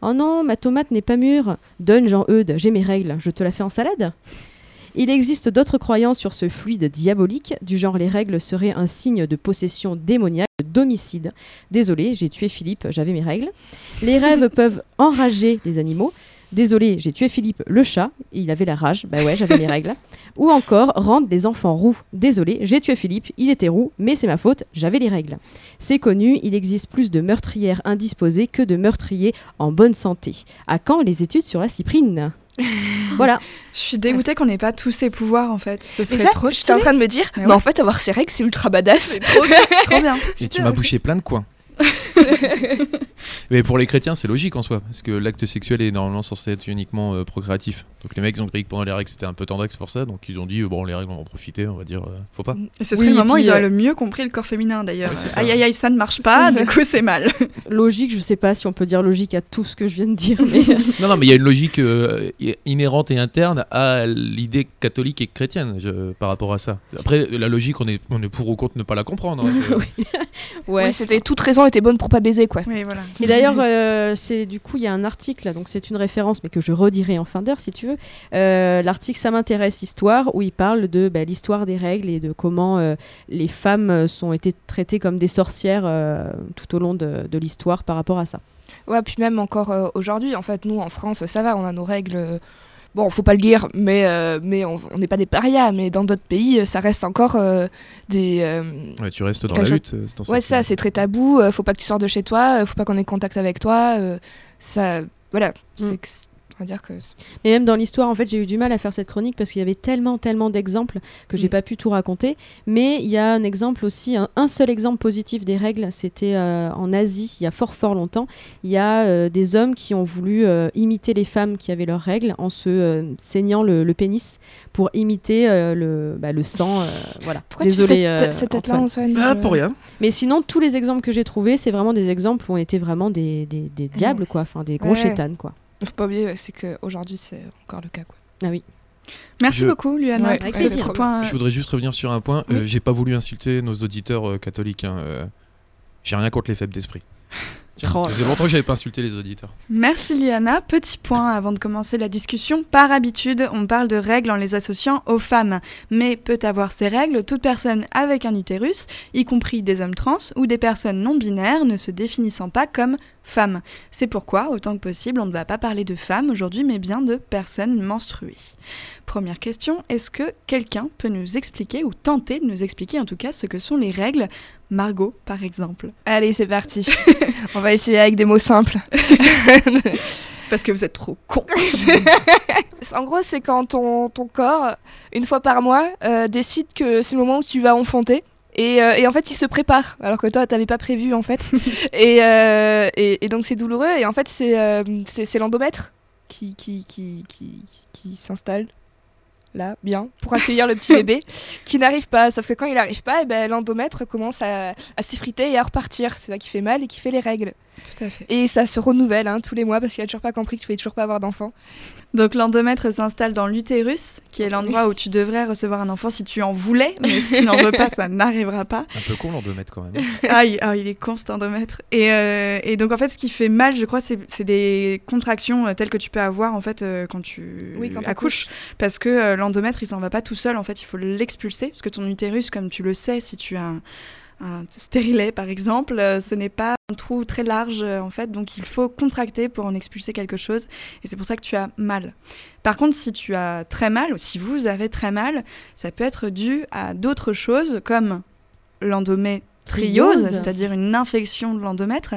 Oh non, ma tomate n'est pas mûre. Donne Jean-Eudes, j'ai mes règles, je te la fais en salade? Il existe d'autres croyances sur ce fluide diabolique, du genre les règles seraient un signe de possession démoniaque, de d'homicide. Désolé, j'ai tué Philippe, j'avais mes règles. Les rêves peuvent enrager les animaux. Désolé, j'ai tué Philippe le chat, il avait la rage, bah ouais, j'avais mes règles. Ou encore rendre des enfants roux. Désolé, j'ai tué Philippe, il était roux, mais c'est ma faute, j'avais les règles. C'est connu, il existe plus de meurtrières indisposées que de meurtriers en bonne santé. À quand les études sur la cyprine? Voilà. Je suis dégoûtée qu'on n'ait pas tous ces pouvoirs en fait. Ce serait ça, trop j'étais en stylé. train de me dire, Mais bah, ouais. en fait, avoir ses règles, c'est ultra badass. Trop bien, trop bien. Et tu m'as bouché plein de coins. Mais pour les chrétiens, c'est logique en soi, parce que l'acte sexuel est normalement censé être uniquement euh, procréatif. Donc les mecs ils ont cru que pendant les règles c'était un peu tendax pour ça, donc ils ont dit euh, bon les règles on va en profiter, on va dire euh, faut pas. Et ce serait Oui, le moment où ils auraient euh, le mieux compris le corps féminin d'ailleurs. Ouais, aïe aïe aïe, ça ne marche pas, du coup c'est mal. Logique, je sais pas si on peut dire logique à tout ce que je viens de dire, mais Non non mais il y a une logique euh, inhérente et interne à l'idée catholique et chrétienne je- par rapport à ça. Après la logique on est on est pour ou contre ne pas la comprendre. hein, je- ouais. Oui, c'était toute raison était bonne pour pas baiser, quoi. Oui, voilà. Et d'ailleurs, euh, c'est du coup, il y a un article, donc c'est une référence, mais que je redirai en fin d'heure si tu veux. Euh, L'article Ça m'intéresse histoire, où il parle de bah, l'histoire des règles et de comment euh, les femmes sont été traitées comme des sorcières euh, tout au long de, de l'histoire par rapport à ça. Ouais, puis même encore euh, aujourd'hui, en fait, nous en France, ça va, on a nos règles. Bon, faut pas le dire, mais, euh, mais on n'est pas des parias, mais dans d'autres pays, euh, ça reste encore euh, des. euh, Ouais, tu restes dans la lutte. dans ouais, ça, c'est très tabou, euh, faut pas que tu sors de chez toi, euh, faut pas qu'on ait contact avec toi. euh, ça. Voilà, Mm. C'est que c'est- on va dire que. Et même dans l'histoire, en fait, j'ai eu du mal à faire cette chronique parce qu'il y avait tellement, tellement d'exemples que j'ai Mm. pas pu tout raconter. Mais il y a un exemple aussi, un, un seul exemple positif des règles, c'était euh, en Asie, il y a fort, fort longtemps. Il y a euh, des hommes qui ont voulu euh, imiter les femmes qui avaient leurs règles en se euh, saignant le, le pénis pour imiter euh, le, bah, le sang. euh, voilà. Pourquoi Désolé, tu fais cette, tête-là, Antoine. Ah pour rien. Mais sinon, tous les exemples que j'ai trouvés, c'est vraiment des exemples où on était vraiment des, des, des diables, quoi. Enfin, des gros Ouais. chétanes, quoi. Faut pas oublier, c'est qu'aujourd'hui, c'est encore le cas, quoi. Ah oui. Merci Je- beaucoup, Luana, Ouais, pour ce point. Je voudrais juste revenir sur un point. Oui. Euh, J'ai pas voulu insulter nos auditeurs euh, catholiques. hein, euh, J'ai rien contre les faibles d'esprit. J'ai- Ça faisait longtemps que j'avais pas insulté les auditeurs. Merci Liana. Petit point avant de commencer la discussion. Par habitude, on parle de règles en les associant aux femmes. Mais peut avoir ces règles toute personne avec un utérus, y compris des hommes trans ou des personnes non binaires ne se définissant pas comme femmes. C'est pourquoi, autant que possible, on ne va pas parler de femmes aujourd'hui, mais bien de personnes menstruées. Première question, est-ce que quelqu'un peut nous expliquer, ou tenter de nous expliquer en tout cas, ce que sont les règles Margot, par exemple? Allez, c'est parti. on va essayer avec des mots simples. Parce que vous êtes trop con. En gros, c'est quand ton, ton corps, une fois par mois, euh, décide que c'est le moment où tu vas enfanter. Et, euh, et en fait, il se prépare, alors que toi, t'avais pas prévu, en fait. et, euh, et, et donc, c'est douloureux. Et en fait, c'est l'endomètre qui, qui, qui, qui, qui s'installe là, bien, pour accueillir le petit bébé, qui n'arrive pas. Sauf que quand il n'arrive pas, eh ben, l'endomètre commence à, à s'effriter et à repartir. C'est ça qui fait mal et qui fait les règles. Tout à fait. Et ça se renouvelle hein, tous les mois parce qu'il a toujours pas compris que tu pouvais toujours pas avoir d'enfant. Donc l'endomètre s'installe dans l'utérus, qui est l'endroit où tu devrais recevoir un enfant si tu en voulais, mais si tu n'en veux pas, ça n'arrivera pas. Un peu con l'endomètre quand même. Ah, il, ah, il est con cet endomètre. Et, euh, et donc en fait, ce qui fait mal, je crois, c'est des contractions euh, telles que tu peux avoir en fait euh, quand tu Oui, quand accouches, parce que euh, l'endomètre, il s'en va pas tout seul. En fait, il faut l'expulser, parce que ton utérus, comme tu le sais, si tu as un, un stérilet par exemple, euh, ce n'est pas un trou très large euh, en fait, donc il faut contracter pour en expulser quelque chose, et c'est pour ça que tu as mal. Par contre, si tu as très mal, ou si vous avez très mal, ça peut être dû à d'autres choses comme l'endométriose, Triose. c'est-à-dire une infection de l'endomètre.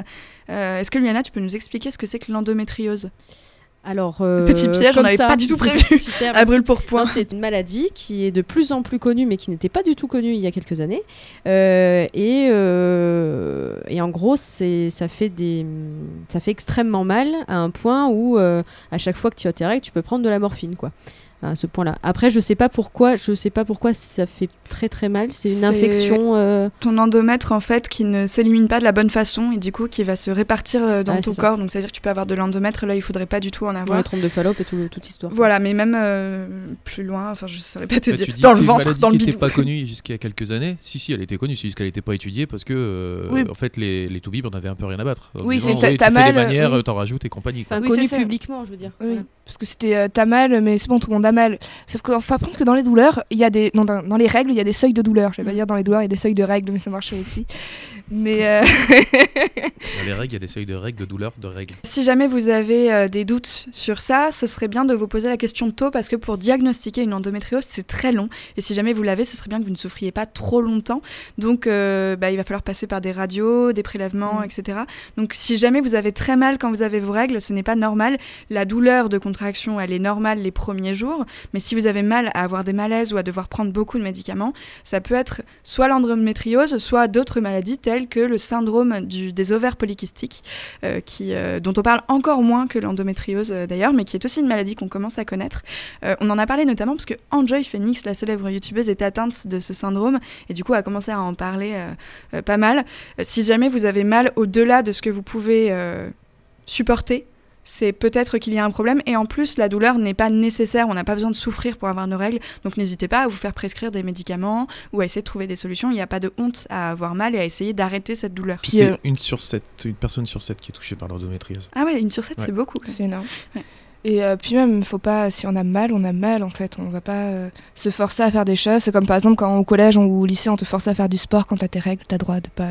Euh, Est-ce que Luana, tu peux nous expliquer ce que c'est que l'endométriose? Alors, euh, Petit piège, on n'avait pas du tout prévu. Super, À brûle pour point. C'est une maladie qui est de plus en plus connue, mais qui n'était pas du tout connue il y a quelques années. Euh, et, euh, et en gros, ça, fait des, ça fait extrêmement mal à un point où, à chaque fois que tu as tes règles, tu peux prendre de la morphine. Quoi. À ce point-là. Après, je sais pas pourquoi, je sais pas pourquoi ça fait très très mal. C'est une infection. euh, ton endomètre en fait qui ne s'élimine pas de la bonne façon et du coup qui va se répartir euh, dans Ouais, ton c'est ça. corps. Donc c'est à dire que tu peux avoir de l'endomètre, là il faudrait pas du tout en avoir. la trompe de Fallope et tout, toute histoire. Voilà, mais même euh, plus loin, enfin je saurais pas te Bah, dire, tu dis dans que le c'est une ventre, dans le qui n'était bidon. pas connue a quelques années. Si, si, elle était connue, c'est juste qu'elle n'était pas étudiée parce que, euh, Oui. en fait, les, les toubibs, on avait un peu rien à battre. En Oui, c'est- t'as- mal, manières, oui. t'en rajoutes et compagnie. quoi. Enfin, Oui, connu c'est ça. publiquement, je veux dire. Parce que c'était euh, t'as mal, mais c'est bon, tout le monde mal. Sauf qu'il faut apprendre que dans les douleurs, il y a des. Non, dans, dans les règles, il y a des seuils de douleur. Je vais pas dire dans les douleurs, il y a des seuils de règles, mais ça marche aussi. Mais. euh, Dans les règles, il y a des seuils de règles, de douleur, de règles. Si jamais vous avez euh, des doutes sur ça, ce serait bien de vous poser la question tôt parce que pour diagnostiquer une endométriose, c'est très long. Et si jamais vous l'avez, ce serait bien que vous ne souffriez pas trop longtemps. Donc, euh, bah, il va falloir passer par des radios, des prélèvements, Mm. etc. Donc, si jamais vous avez très mal quand vous avez vos règles, ce n'est pas normal. La douleur de contraction, elle est normale les premiers jours. Mais si vous avez mal à avoir des malaises ou à devoir prendre beaucoup de médicaments, ça peut être soit l'endométriose, soit d'autres maladies telles que le syndrome du- des ovaires polykystiques, euh, euh, dont on parle encore moins que l'endométriose euh, d'ailleurs, mais qui est aussi une maladie qu'on commence à connaître. On en a parlé notamment parce que Enjoy Phoenix, la célèbre youtubeuse, est atteinte de ce syndrome et du coup a commencé à en parler pas mal. Si jamais vous avez mal au-delà de ce que vous pouvez supporter, c'est peut-être qu'il y a un problème. Et en plus, la douleur n'est pas nécessaire. On n'a pas besoin de souffrir pour avoir nos règles. Donc n'hésitez pas à vous faire prescrire des médicaments ou à essayer de trouver des solutions. Il n'y a pas de honte à avoir mal et à essayer d'arrêter cette douleur. Puis c'est euh, une sur sept, une personne sur sept qui est touchée par l'endométriose. Ah ouais, une sur sept, Ouais. c'est beaucoup. C'est énorme. Ouais. Et euh, puis même, faut pas, si on a mal, on a mal en fait. On va pas euh, se forcer à faire des choses. C'est comme par exemple quand au collège ou au lycée, on te force à faire du sport quand t'as tes règles, t'as droit de pas,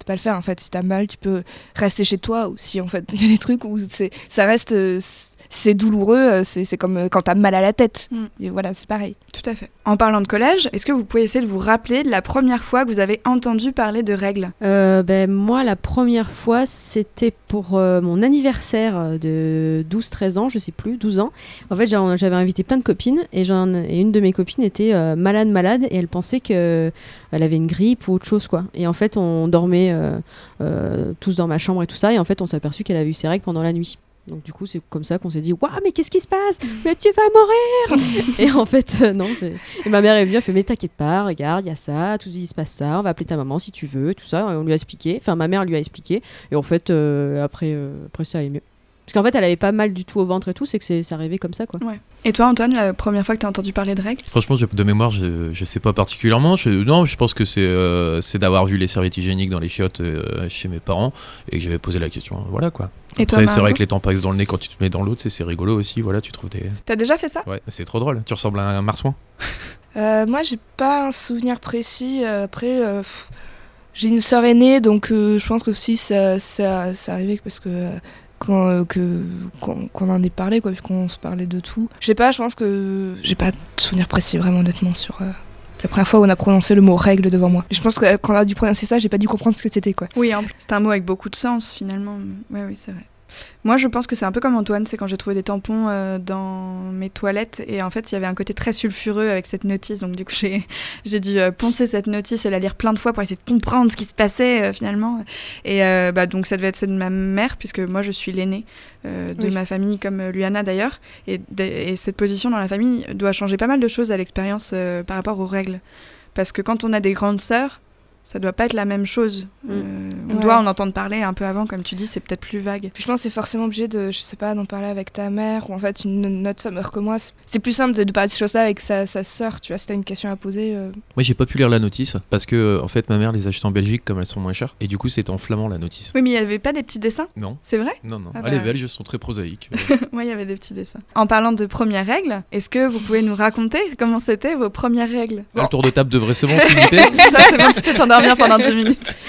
de pas le faire. En fait, si t'as mal, tu peux rester chez toi aussi. En fait, il y a des trucs où c'est, ça reste, euh, c'est douloureux. euh, C'est, c'est comme euh, quand t'as mal à la tête. Mm. Et voilà, c'est pareil. Tout à fait. En parlant de collège, est-ce que vous pouvez essayer de vous rappeler de la première fois que vous avez entendu parler de règles? Euh, ben, moi, la première fois, c'était pour euh, mon anniversaire de 12-13 ans, je sais plus, 12 ans. En fait, j'avais invité plein de copines et, j'en- et une de mes copines était euh, malade, malade et elle pensait qu'elle avait une grippe ou autre chose, quoi. Et en fait, on dormait euh, euh, tous dans ma chambre et tout ça et en fait, on s'est aperçu qu'elle avait eu ses règles pendant la nuit. Donc du coup, c'est comme ça qu'on s'est dit Waouh, mais qu'est-ce qui se passe? Mais tu vas mourir Et en fait, euh, non. c'est- Et ma mère est venue, elle fait Mais t'inquiète pas, regarde, il y a ça, tout il se passe ça, on va appeler ta maman si tu veux, tout ça. Et on lui a expliqué. Enfin, ma mère lui a expliqué. Et en fait, euh, après, euh, après, ça allait mieux. Parce qu'en fait, elle avait pas mal du tout au ventre et tout, c'est que c'est c'est arrivé comme ça, quoi. Et toi, Antoine, la première fois que tu as entendu parler de règles Franchement, je- de mémoire, je, je sais pas particulièrement. Je, non, je pense que c'est euh, c'est d'avoir vu les serviettes hygiéniques dans les chiottes euh, chez mes parents et que j'avais posé la question. Voilà quoi. Et toi, Après, c'est vrai que les tampax dans le nez quand tu te mets dans l'autre, c'est- rigolo aussi. Voilà, tu trouves des. T'as déjà fait ça? Ouais, c'est trop drôle. Tu ressembles à un marsouin. Euh, moi, j'ai pas un souvenir précis. Euh, Après, euh, j'ai une sœur aînée, donc euh, je pense que si ça, ça, ça arrivait parce que euh, euh, qu'on en ait parlé, quoi, vu qu'on se parlait de tout. Je sais pas, je pense que j'ai pas de souvenir précis vraiment honnêtement sur. euh, la première fois où on a prononcé le mot règle devant moi. Je pense que quand on a dû prononcer ça, j'ai pas dû comprendre ce que c'était quoi. Oui. C'est un mot avec beaucoup de sens, finalement. Oui, oui, c'est vrai. Moi, je pense que c'est un peu comme Antoine, c'est quand j'ai trouvé des tampons euh, dans mes toilettes et en fait, il y avait un côté très sulfureux avec cette notice. Donc, du coup, j'ai dû euh, poncer cette notice et la lire plein de fois pour essayer de comprendre ce qui se passait euh, finalement. Et bah, donc, ça devait être celle de ma mère, puisque moi, je suis l'aînée de Oui. ma famille, comme Luana d'ailleurs. Et, et cette position dans la famille doit changer pas mal de choses à l'expérience par rapport aux règles. Parce que quand on a des grandes sœurs, ça doit pas être la même chose. Euh, on Ouais. doit en entendre parler un peu avant, comme tu dis, c'est peut-être plus vague. Puis je pense que c'est forcément obligé de, je sais pas, d'en parler avec ta mère ou en fait une, une autre femme que moi. C'est- C'est plus simple de, de parler de ces choses-là avec sa, sa sœur, tu vois, si t'as une question à poser. euh, Moi, j'ai pas pu lire la notice parce que euh, en fait, ma mère les achetait en Belgique comme elles sont moins chères et du coup, c'était en flamand la notice. Oui, mais il n'y avait pas des petits dessins, Non. c'est vrai? Non, non. Ah Ah, les. Belges sont très prosaïques. Euh, Moi, il y avait des petits dessins. En parlant de premières règles, est-ce que vous pouvez nous raconter comment c'était vos premières règles? Le tour de table devrait c'est bon, peux t'endormir pendant 10 minutes.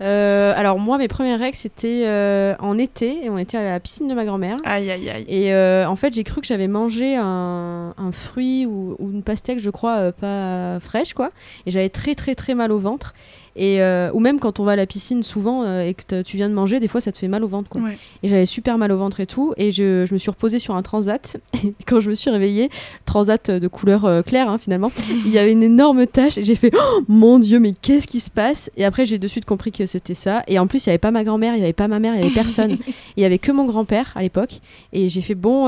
Euh, alors, moi, mes premières règles, c'était euh, en été et on était à la piscine de ma grand-mère. Aïe, aïe, aïe. Et euh, en fait, j'ai cru que j'avais mangé un, un fruit ou, ou une pastèque, je crois, pas fraîche, quoi. Et j'avais très, très, très mal au ventre. Et, euh, ou même quand on va à la piscine souvent euh, et que tu viens de manger, des fois ça te fait mal au ventre. Quoi. Ouais. Et j'avais super mal au ventre et tout. Et je, je me suis reposée sur un transat. Et quand je me suis réveillée, transat de couleur euh, claire hein, finalement, il y avait une énorme tache. Et j'ai fait Oh, Mon Dieu, mais qu'est-ce qui se passe? Et après, j'ai de suite compris que c'était ça. Et en plus, il n'y avait pas ma grand-mère, il n'y avait pas ma mère, il n'y avait personne. Il y avait que mon grand-père à l'époque. Et j'ai fait Bon,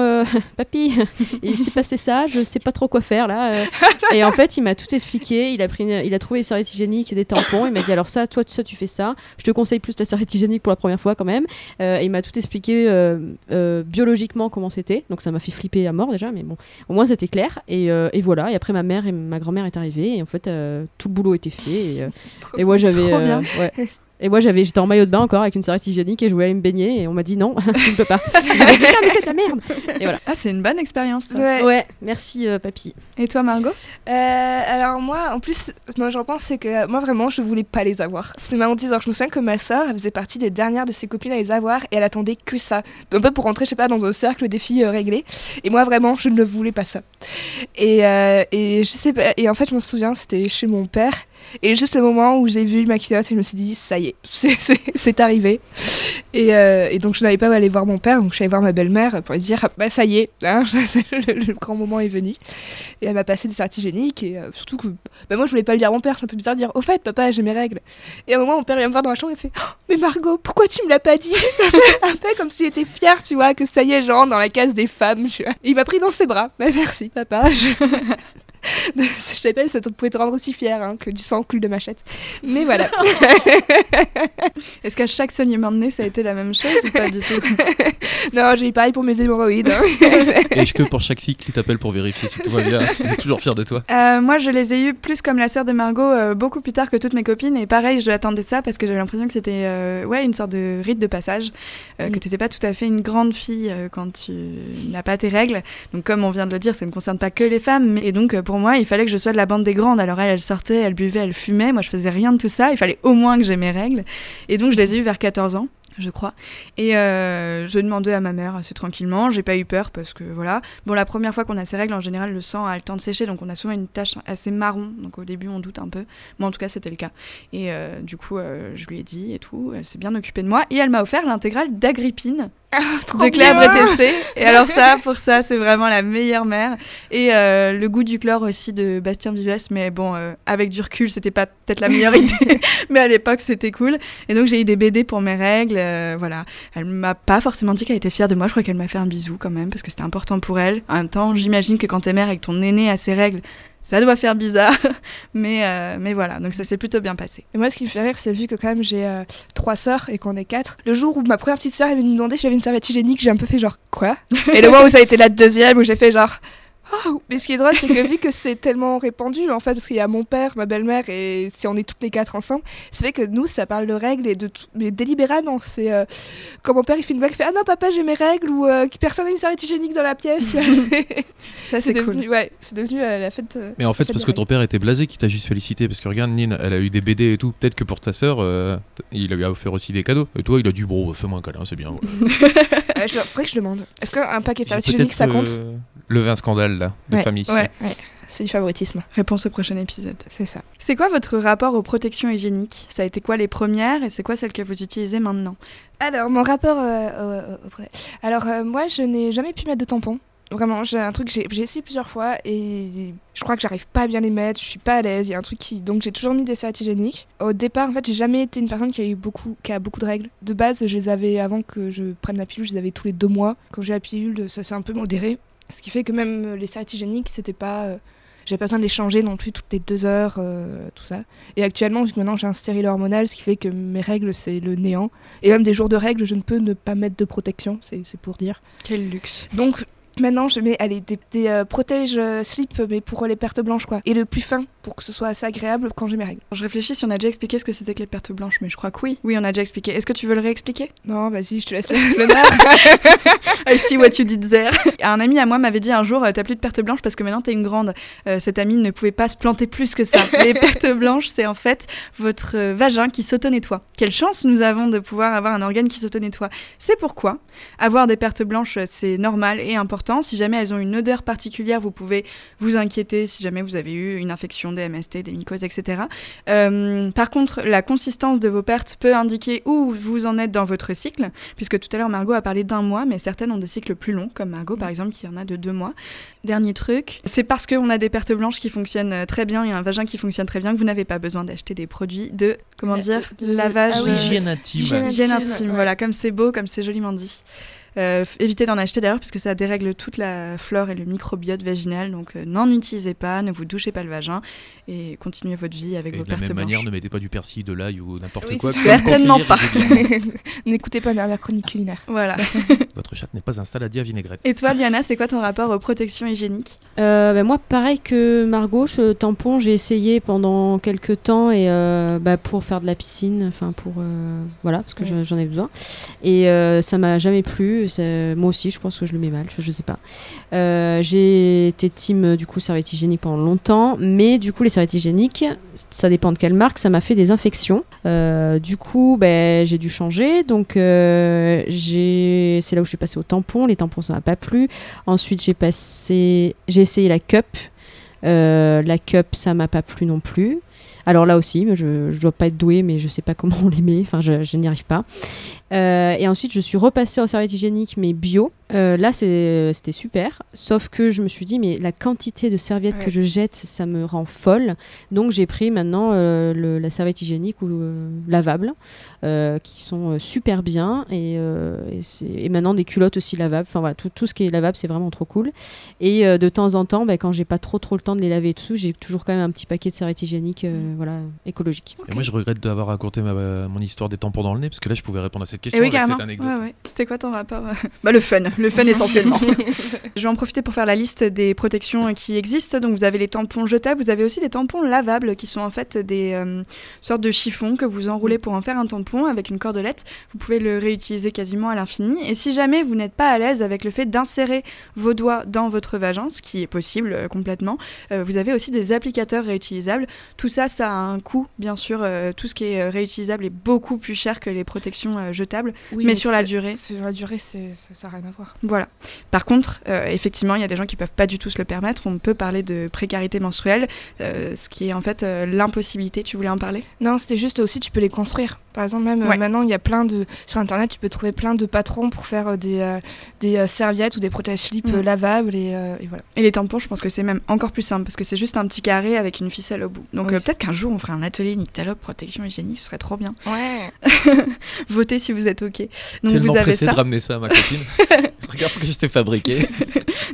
papy, il s'est passé ça, je sais pas trop quoi faire là. Et en fait, il m'a tout expliqué. Il a, pris une- il a trouvé des serviettes hygiéniques et des tampons. Il m'a dit alors ça, toi, ça, tu fais ça. Je te conseille plus la serviette hygiénique pour la première fois quand même. Euh, et il m'a tout expliqué euh, euh, biologiquement comment c'était. Donc ça m'a fait flipper à mort déjà, mais bon, au moins c'était clair. Et, et voilà. Et après ma mère et ma grand-mère est arrivée et en fait tout le boulot était fait. Et, et moi j'avais. Trop bien. ouais. Et moi, j'avais, j'étais en maillot de bain encore avec une serviette hygiénique et je voulais aller me baigner et on m'a dit non, tu ne peux pas. Dit, Putain, mais c'est de la merde. Et voilà. Ah, c'est une bonne expérience. ça. Ouais. Ouais, merci euh, papy. Et toi, Margot? Euh, alors moi, en plus, moi j'en pense, c'est que moi vraiment, je voulais pas les avoir. C'était ma hantise. Alors je me souviens que ma soeur, elle faisait partie des dernières de ses copines à les avoir et elle attendait que ça. Un peu pour rentrer, je sais pas, dans un cercle des filles euh, réglées. Et moi vraiment, je ne voulais pas ça. Et, euh, et je sais pas, et en fait, je me souviens, c'était chez mon père. Et juste le moment où j'ai vu ma culotte, je me suis dit, ça y est, c'est- arrivé. Et, euh, et donc je n'allais pas aller voir mon père, donc je suis allée voir ma belle-mère pour lui dire, bah ça y est, hein, le, grand moment est venu. Et elle m'a passé des hygiéniques et euh, surtout que bah, moi je voulais pas le dire à mon père, c'est un peu bizarre de dire au fait papa j'ai mes règles. Et à un moment mon père vient me voir dans la chambre et fait Oh, mais Margot pourquoi tu me l'as pas dit? Un peu comme s'il était fier tu vois que ça y est genre dans la case des femmes. Et il m'a pris dans ses bras. Bah, merci papa. Je... je savais pas si ça pouvait te rendre aussi fier hein, que du sang coule de ma chatte. Mais voilà. Est-ce qu'à chaque saignement de nez, ça a été la même chose ou pas du tout non j'ai eu pareil pour mes hémorroïdes. hein. Et je que pour chaque cycle, il t'appelle pour vérifier si tout va bien. Il est toujours fier de toi. Euh, moi, je les ai eus plus comme la sœur de Margot, euh, beaucoup plus tard que toutes mes copines. Et pareil, je attendais ça parce que j'avais l'impression que c'était euh, ouais, une sorte de rite de passage, euh, Mm. que tu n'étais pas tout à fait une grande fille euh, quand tu n'as pas tes règles. Donc, comme on vient de le dire, ça ne concerne pas que les femmes. Mais... Et donc, euh, pour moi, il fallait que je sois de la bande des grandes. Alors, elle, elle sortait, elle buvait, elle fumait. Moi, je faisais rien de tout ça. Il fallait au moins que j'ai mes règles. Et donc, je les ai eues vers 14 ans. Je crois. Et euh, je demandais à ma mère assez tranquillement. J'ai pas eu peur parce que voilà. Bon, la première fois qu'on a ces règles, en général, le sang a le temps de sécher, donc on a souvent une tache assez marron. Donc au début, on doute un peu. Moi, en tout cas, c'était le cas. Et euh, du coup, euh, je lui ai dit et tout. Elle s'est bien occupée de moi. Et elle m'a offert l'intégrale d'Agrippine de Claire. Bretéché. Et alors ça, pour ça, c'est vraiment la meilleure mère. Et euh, le goût du chlore aussi de Bastien Vives. Mais bon, euh, avec du recul, c'était pas peut-être la meilleure idée. mais à l'époque, c'était cool. Et donc, j'ai eu des BD pour mes règles. euh, voilà. Elle m'a pas forcément dit qu'elle était fière de moi. Je crois qu'elle m'a fait un bisou quand même, parce que c'était important pour elle. En même temps, j'imagine que quand t'es mère et que ton aîné a ses règles, ça doit faire bizarre. mais, euh, mais voilà, donc ça s'est plutôt bien passé. Et moi, ce qui me fait rire, c'est vu que quand même j'ai euh, trois sœurs et qu'on est quatre. Le jour où ma première petite sœur est venue me demander si j'avais une serviette hygiénique, j'ai un peu fait genre quoi? Et le moment où ça a été la deuxième, où j'ai fait genre. Oh, mais ce qui est drôle, c'est que vu que c'est tellement répandu, en fait, parce qu'il y a mon père, ma belle-mère, et si on est toutes les quatre ensemble, ça fait que nous, ça parle de règles et de tout. Mais délibérément, c'est. euh, quand mon père, il fait une blague, il fait Ah non, papa, j'ai mes règles, ou euh, que personne n'a une serviette hygiénique dans la pièce. Ça, c'est c'est cool. devenu, ouais, c'est devenu euh, la fête. euh, Mais en fait, fête parce que ton père était blasé qui t'a juste félicité. Parce que regarde, Nine, elle a eu des BD et tout. Peut-être que pour ta sœur, euh, il lui a offert aussi des cadeaux. Et toi, il a dit, bon, fais-moi un câlin, c'est bien. voilà. Euh, je faudrait que je demande. Est-ce qu'un paquet de serviettes hygiéniques, ça compte? euh, lever un scandale de Ouais, famille. ouais. Ouais, c'est du favoritisme, Réponse au prochain épisode. c'est ça. C'est quoi votre rapport aux protections hygiéniques? Ça a été quoi les premières et c'est quoi celles que vous utilisez maintenant? Alors, mon rapport euh, Alors, euh, moi, je n'ai jamais pu mettre de tampons. Vraiment, j'ai un truc, j'ai j'ai essayé plusieurs fois et je crois que j'arrive pas à bien les mettre, je suis pas à l'aise, il y a un truc qui... Donc j'ai toujours mis des serviettes hygiéniques. Au départ, en fait, j'ai jamais été une personne qui a eu beaucoup, qui a beaucoup de règles. De base, je les avais, avant que je prenne la pilule, je les avais tous les deux mois. Quand j'ai la pilule, ça s'est un peu modéré. Ce qui fait que même euh, les serviettes hygiéniques, c'était pas... euh, J'avais pas besoin de les changer non plus toutes les deux heures, euh, tout ça. Et actuellement, vu que maintenant j'ai un stérile hormonal, ce qui fait que mes règles, c'est le néant. Et même des jours de règles, je ne peux ne pas mettre de protection, c'est pour dire. Quel luxe Donc maintenant, je mets allez, des, des euh, protèges slip, mais pour les pertes blanches, quoi. Et le plus fin, pour que ce soit assez agréable quand j'ai mes règles. Je réfléchis si on a déjà expliqué ce que c'était que les pertes blanches, mais je crois que oui. Oui, on a déjà expliqué. Est-ce que tu veux le réexpliquer? Non, vas-y, je te laisse l'honneur. I see what you did there. Un ami à moi m'avait dit un jour euh, T'as plus de pertes blanches parce que maintenant t'es une grande. Euh, cet ami ne pouvait pas se planter plus que ça. Les pertes blanches, c'est en fait votre euh, vagin qui s'auto-nettoie. Quelle chance nous avons de pouvoir avoir un organe qui s'auto-nettoie. C'est pourquoi avoir des pertes blanches, c'est normal et important. Si jamais elles ont une odeur particulière, vous pouvez vous inquiéter si jamais vous avez eu une infection, des MST, des mycoses, etc. Euh, par contre, la consistance de vos pertes peut indiquer où vous en êtes dans votre cycle, puisque tout à l'heure Margot a parlé d'un mois, mais certaines ont des cycles plus longs, comme Margot par exemple qui en a de deux mois. Dernier truc, c'est parce qu'on a des pertes blanches qui fonctionnent euh, très bien et un vagin qui fonctionne très bien que vous n'avez pas besoin d'acheter des produits de, comment Euh, dire, de- lavage. ah oui. Hygiène intime. Hygiène voilà, comme c'est beau, comme c'est joliment dit. Euh, évitez d'en acheter d'ailleurs parce que ça dérègle toute la flore et le microbiote vaginal. Donc euh, n'en utilisez pas, ne vous douchez pas le vagin et continuez votre vie avec Et vos de la pertes même manière, ne mettez pas du persil, de l'ail ou n'importe Oui, quoi. certainement pas. N'écoutez pas dernière chronique culinaire. Voilà. Votre chatte n'est pas un saladier à vinaigrette. Et toi, Liana, c'est quoi ton rapport aux protections hygiéniques? Euh, bah, moi, pareil que Margot, ce tampon, j'ai essayé pendant quelques temps et euh, bah, pour faire de la piscine, enfin pour euh, voilà, parce que Oui. j'en ai besoin. Et euh, ça m'a jamais plu. Moi aussi, je pense que je le mets mal. Je, je sais pas. Euh, j'ai été team euh, du coup serviette hygiénique pendant longtemps, mais du coup les serviettes hygiéniques, ça dépend de quelle marque, ça m'a fait des infections. Euh, du coup, ben, j'ai dû changer. Donc c'est là où je suis passée au tampon. Les tampons, ça m'a pas plu. Ensuite, j'ai passé, j'ai essayé la cup. La cup, ça m'a pas plu non plus. Alors là aussi, je, je dois pas être douée, mais je sais pas comment on les met. Enfin, je n'y arrive pas. Euh, et ensuite, je suis repassée en serviette hygiénique, mais bio. Euh, là, c'est- c'était super. Sauf que je me suis dit, mais la quantité de serviettes Ouais. que je jette, ça me rend folle. Donc, j'ai pris maintenant euh, le- la serviette hygiénique ou euh, lavable, euh, qui sont euh, super bien. Et, euh, et, maintenant, des culottes aussi lavables. Enfin, voilà, tout, tout ce qui est lavable, c'est vraiment trop cool. Et euh, de temps en temps, bah, quand j'ai pas trop trop le temps de les laver et tout, j'ai toujours quand même un petit paquet de serviettes hygiéniques euh, voilà, écologiques. Et moi, je regrette d'avoir raconté ma- mon histoire des tampons dans le nez, parce que là, je pouvais répondre à cette Et question Eh oui, avec carrément. cette anecdote. Ouais, ouais. C'était quoi ton rapport euh Bah le fun, le fun essentiellement. je vais en profiter pour faire la liste des protections euh, qui existent. Donc vous avez les tampons jetables, vous avez aussi des tampons lavables qui sont en fait des euh, sortes de chiffons que vous enroulez pour en faire un tampon avec une cordelette. Vous pouvez le réutiliser quasiment à l'infini. Et si jamais vous n'êtes pas à l'aise avec le fait d'insérer vos doigts dans votre vagin, ce qui est possible euh, complètement, euh, vous avez aussi des applicateurs réutilisables. Tout ça, ça a un coût, bien sûr. euh, tout ce qui est réutilisable est beaucoup plus cher que les protections euh, Oui, mais sur la durée, Sur la durée, ça n'a rien à voir. voilà. Par contre, euh, effectivement, il y a des gens qui peuvent pas du tout se le permettre. On peut parler de précarité menstruelle, euh, ce qui est en fait euh, l'impossibilité. Tu voulais en parler? Non, c'était juste aussi, tu peux les construire. Par exemple, même Ouais. maintenant, il y a plein de. Sur Internet, tu peux trouver plein de patrons pour faire des, des serviettes ou des protège-slips Mm. lavables et, et voilà. Et les tampons, je pense que c'est même encore plus simple parce que c'est juste un petit carré avec une ficelle au bout. Donc Oui. peut-être qu'un jour on fera un atelier Nyctalope protection hygiénique, ce serait trop bien. Ouais. Votez si vous êtes ok. Donc Tellement vous avez pressé ça, de ramener ça à ma copine. Regarde ce que je t'ai fabriqué.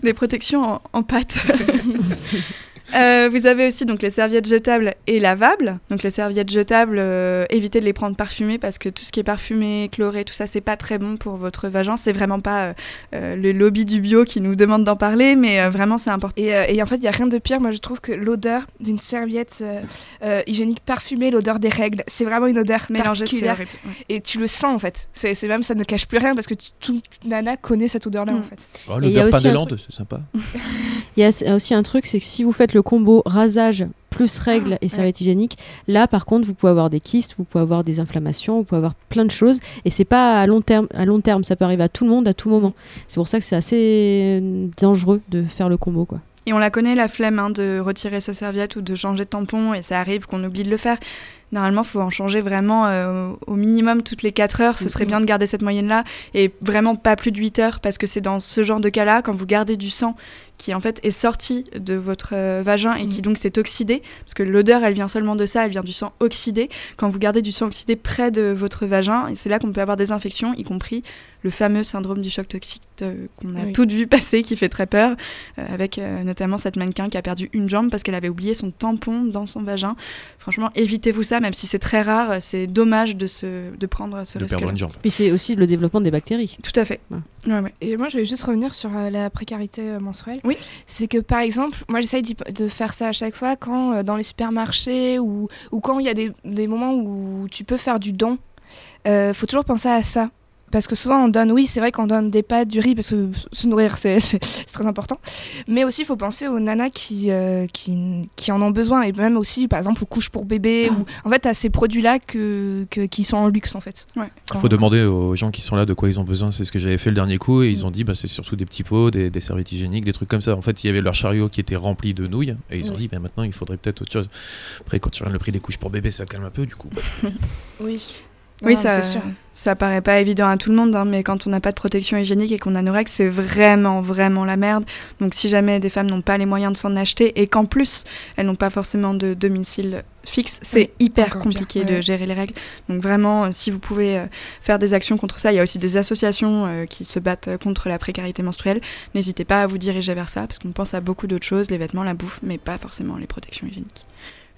des protections en, en pâte. Euh, vous avez aussi donc les serviettes jetables et lavables. Donc les serviettes jetables, euh, évitez de les prendre parfumées parce que tout ce qui est parfumé, chloré, tout ça, c'est pas très bon pour votre vagin. C'est vraiment pas euh, le lobby du bio qui nous demande d'en parler, mais euh, vraiment c'est important. Et, euh, et en fait, il n'y a rien de pire. Moi, je trouve que l'odeur d'une serviette euh, euh, hygiénique parfumée, l'odeur des règles, c'est vraiment une odeur Mélanger, c'est particulière. horrible. Ouais. Et tu le sens en fait. C'est même, ça ne cache plus rien parce que tu- toute nana connaît cette odeur-là Mm. en fait. Oh, y l'odeur panelande, c'est sympa. Il y a aussi un truc, c'est que si vous faites le combo rasage plus règles et serviette hygiénique, là par contre vous pouvez avoir des kystes, vous pouvez avoir des inflammations, vous pouvez avoir plein de choses et c'est pas à long terme, à long terme, ça peut arriver à tout le monde à tout moment. C'est pour ça que c'est assez dangereux de faire le combo quoi. Et on la connaît, la flemme hein, de retirer sa serviette ou de changer de tampon, et ça arrive qu'on oublie de le faire. Normalement, il faut en changer vraiment euh, au minimum toutes les 4 heures. Ce serait Mhm. bien de garder cette moyenne-là, et vraiment pas plus de 8 heures, parce que c'est dans ce genre de cas-là, quand vous gardez du sang qui en fait est sorti de votre euh, vagin et qui Mhm. donc s'est oxydé, parce que l'odeur, elle vient seulement de ça, elle vient du sang oxydé. Quand vous gardez du sang oxydé près de votre vagin, c'est là qu'on peut avoir des infections, y compris le fameux syndrome du choc toxique euh, qu'on a Oui. toutes vu passer, qui fait très peur, euh, avec euh, notamment cette mannequin qui a perdu une jambe parce qu'elle avait oublié son tampon dans son vagin. Franchement, évitez-vous ça, même si c'est très rare, c'est dommage de, se, de prendre ce De risque. perdre une jambe. Puis c'est aussi le développement des bactéries. Tout à fait. Ouais. Ouais, ouais. Et moi, je vais juste revenir sur euh, la précarité euh, menstruelle. Oui. C'est que par exemple, moi, j'essaye de faire ça à chaque fois quand euh, dans les supermarchés ou, quand il y a des, des moments où tu peux faire du don. Euh, faut toujours penser à ça. Parce que souvent on donne, oui, c'est vrai qu'on donne des pâtes, du riz, parce que se nourrir c'est très important. Mais aussi, il faut penser aux nanas qui, euh, qui, qui en ont besoin. Et même aussi, par exemple, aux couches pour bébé. ou En fait, à ces produits-là que, que- qui sont en luxe, en fait. Il faut demander aux gens qui sont là de quoi ils ont besoin. C'est ce que j'avais fait le dernier coup et ils ont dit bah, c'est surtout des petits pots, des, des serviettes hygiéniques, des trucs comme ça. En fait, il y avait leur chariot qui était rempli de nouilles et ils ont Oui. dit bah, maintenant il faudrait peut-être autre chose. Après, quand tu regardes le prix des couches pour bébé, ça calme un peu du coup. bah, Oui. Oui, Non, ça, sûr. ça paraît pas évident à tout le monde, hein, mais quand on n'a pas de protection hygiénique et qu'on a nos règles, c'est vraiment, vraiment la merde. Donc si jamais des femmes n'ont pas les moyens de s'en acheter et qu'en plus, elles n'ont pas forcément de domicile fixe, c'est Oui, hyper compliqué pire, de gérer les règles. Donc vraiment, euh, si vous pouvez euh, faire des actions contre ça, il y a aussi des associations euh, qui se battent contre la précarité menstruelle. N'hésitez pas à vous diriger vers ça, parce qu'on pense à beaucoup d'autres choses, les vêtements, la bouffe, mais pas forcément les protections hygiéniques.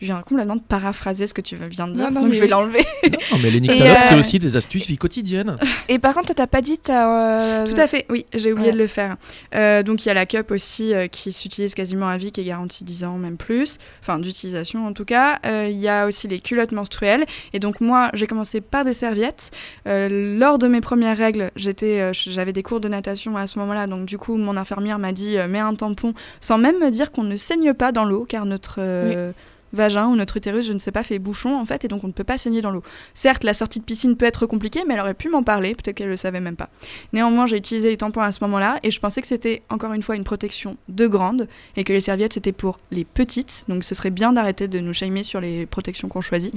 Je viens complètement de paraphraser ce que tu viens de dire, Non, non, donc mais je vais l'enlever. Non, mais les Et, nyctalopes, euh, c'est aussi des astuces vie quotidienne. Et par contre, t'as pas dit, euh, Tout à fait, oui, j'ai oublié Ouais. de le faire. Euh, donc il y a la cup aussi euh, qui s'utilise quasiment à vie, qui est garantie 10 ans, même plus, enfin d'utilisation en tout cas. Euh, Il y a aussi les culottes menstruelles. Et donc moi, j'ai commencé par des serviettes. Euh, lors de mes premières règles, j'étais, euh, j'avais des cours de natation à ce moment-là, donc du coup mon infirmière m'a dit euh, mets un tampon, sans même me dire qu'on ne saigne pas dans l'eau, car notre euh, vagin ou notre utérus, je ne sais pas, fait bouchon en fait, et donc on ne peut pas saigner dans l'eau. Certes, la sortie de piscine peut être compliquée, mais elle aurait pu m'en parler, peut-être qu'elle le savait même pas. Néanmoins, j'ai utilisé les tampons à ce moment-là et je pensais que c'était encore une fois une protection de grande et que les serviettes c'était pour les petites. Donc ce serait bien d'arrêter de nous shamer sur les protections qu'on choisit.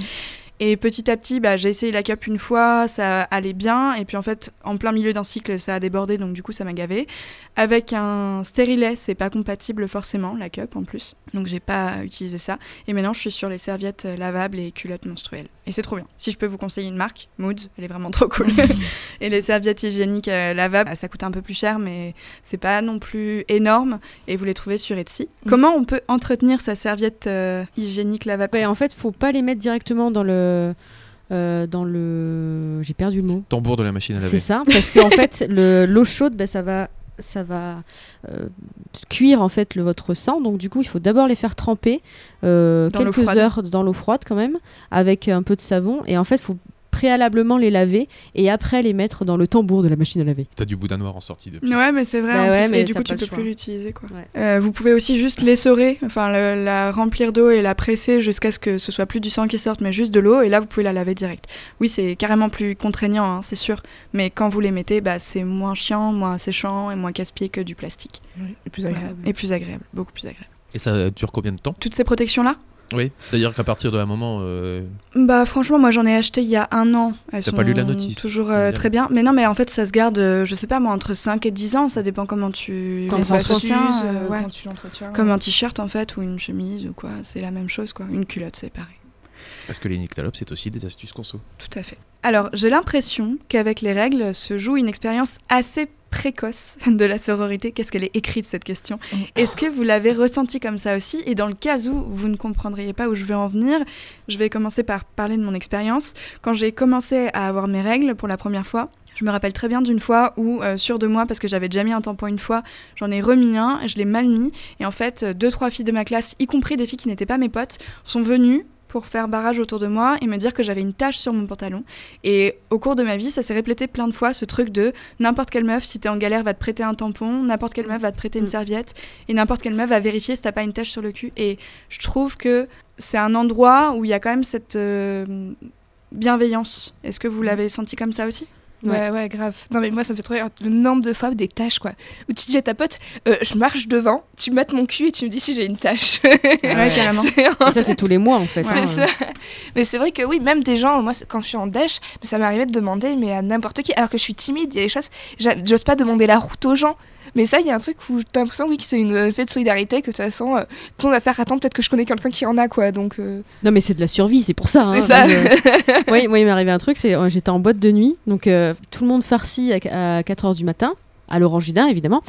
Et petit à petit, bah, j'ai essayé la cup une fois, ça allait bien. Et puis en fait, en plein milieu d'un cycle, ça a débordé, donc du coup, ça m'a gavé. Avec un stérilet, c'est pas compatible forcément, la cup en plus. Donc j'ai pas utilisé ça. Et maintenant, je suis sur les serviettes lavables et culottes menstruelles. Et c'est trop bien. Si je peux vous conseiller une marque, Moods, elle est vraiment trop cool. et les serviettes hygiéniques euh, lavables, ça coûte un peu plus cher, mais c'est pas non plus énorme. Et vous les trouvez sur Etsy. Mm. Comment on peut entretenir sa serviette euh, hygiénique lavable? Ouais, en fait, faut pas les mettre directement dans le. Euh, dans le. J'ai perdu le mot. Tambour de la machine à C'est laver. ça, parce qu'en fait, le- l'eau chaude, ben, ça va, ça va euh, cuire en fait le, votre sang. Donc du coup, il faut d'abord les faire tremper euh, quelques heures dans l'eau froide quand même, avec un peu de savon. Et en fait, il faut préalablement les laver et après les mettre dans le tambour de la machine à laver. T'as du boudin noir en sortie de. Ouais, mais c'est vrai. Bah en ouais, plus. mais et du coup, tu peux choix. plus l'utiliser. quoi. Ouais. Euh, vous pouvez aussi juste l'essorer, enfin le- la remplir d'eau et la presser jusqu'à ce que ce soit plus du sang qui sorte, mais juste de l'eau. Et là, vous pouvez la laver direct. Oui, c'est carrément plus contraignant, hein, c'est sûr. Mais quand vous les mettez, bah, c'est moins chiant, moins séchant et moins casse-pied que du plastique. Oui, et plus agréable. Et plus agréable, beaucoup plus agréable. Et ça dure combien de temps? Toutes ces protections-là? Oui, c'est-à-dire qu'à partir d'un moment, euh, Bah franchement, moi j'en ai acheté il y a un an. Elles T'as sont pas lu la notice, Toujours euh, très bien. Mais non, mais en fait, ça se garde, euh, je sais pas moi, entre 5 et 10 ans. Ça dépend comment tu Quand les ça entretiens, s'use, euh, ouais. quand tu l'entretiens. Comme un t-shirt en fait, ou une chemise ou quoi. C'est la même chose quoi. Une culotte, c'est pareil. parce que les nyctalopes, c'est aussi des astuces conso. Tout à fait. Alors, j'ai l'impression qu'avec les règles se joue une expérience assez précoce de la sororité. Qu'est-ce qu'elle est écrite cette question Mm. Est-ce que vous l'avez ressenti comme ça aussi Et dans le cas où vous ne comprendriez pas où je veux en venir, je vais commencer par parler de mon expérience. Quand j'ai commencé à avoir mes règles pour la première fois, je me rappelle très bien d'une fois où, euh, sûre de moi, parce que j'avais déjà mis un tampon une fois, j'en ai remis un, je l'ai mal mis, et en fait, euh, deux, trois filles de ma classe, y compris des filles qui n'étaient pas mes potes, sont venues pour faire barrage autour de moi et me dire que j'avais une tache sur mon pantalon. Et au cours de ma vie, ça s'est répété plein de fois, ce truc de n'importe quelle meuf, si t'es en galère, va te prêter un tampon, n'importe quelle meuf va te prêter une Mm. serviette, et n'importe quelle meuf va vérifier si t'as pas une tache sur le cul. Et je trouve que c'est un endroit où il y a quand même cette euh, bienveillance. Est-ce que vous l'avez senti comme ça aussi? Ouais, ouais, grave. Non, mais moi, ça me fait trop rire le nombre de fois des tâches, quoi. Où tu dis à ta pote, euh, je marche devant, tu mates mon cul et tu me dis si j'ai une tâche. Ouais, carrément. Et ça, c'est tous les mois en fait. C'est hein. ça. Mais c'est vrai que oui, même des gens, moi, quand je suis en dèche, ça m'arrivait de demander, mais à n'importe qui, alors que je suis timide, il y a des choses, j'ose pas demander la route aux gens. Mais ça, il y a un truc où t'as l'impression, oui, que c'est une euh, fait de solidarité, que de toute façon, euh, tout le monde va faire attendre, peut-être que je connais quelqu'un qui en a, quoi. Donc, euh, Non, mais c'est de la survie, c'est pour ça. c'est hein. ça. Moi, je- Oui, moi, il m'est arrivé un truc, c'est euh, j'étais en boîte de nuit, donc euh, tout le monde farci à, 4h du matin, à l'orangina évidemment,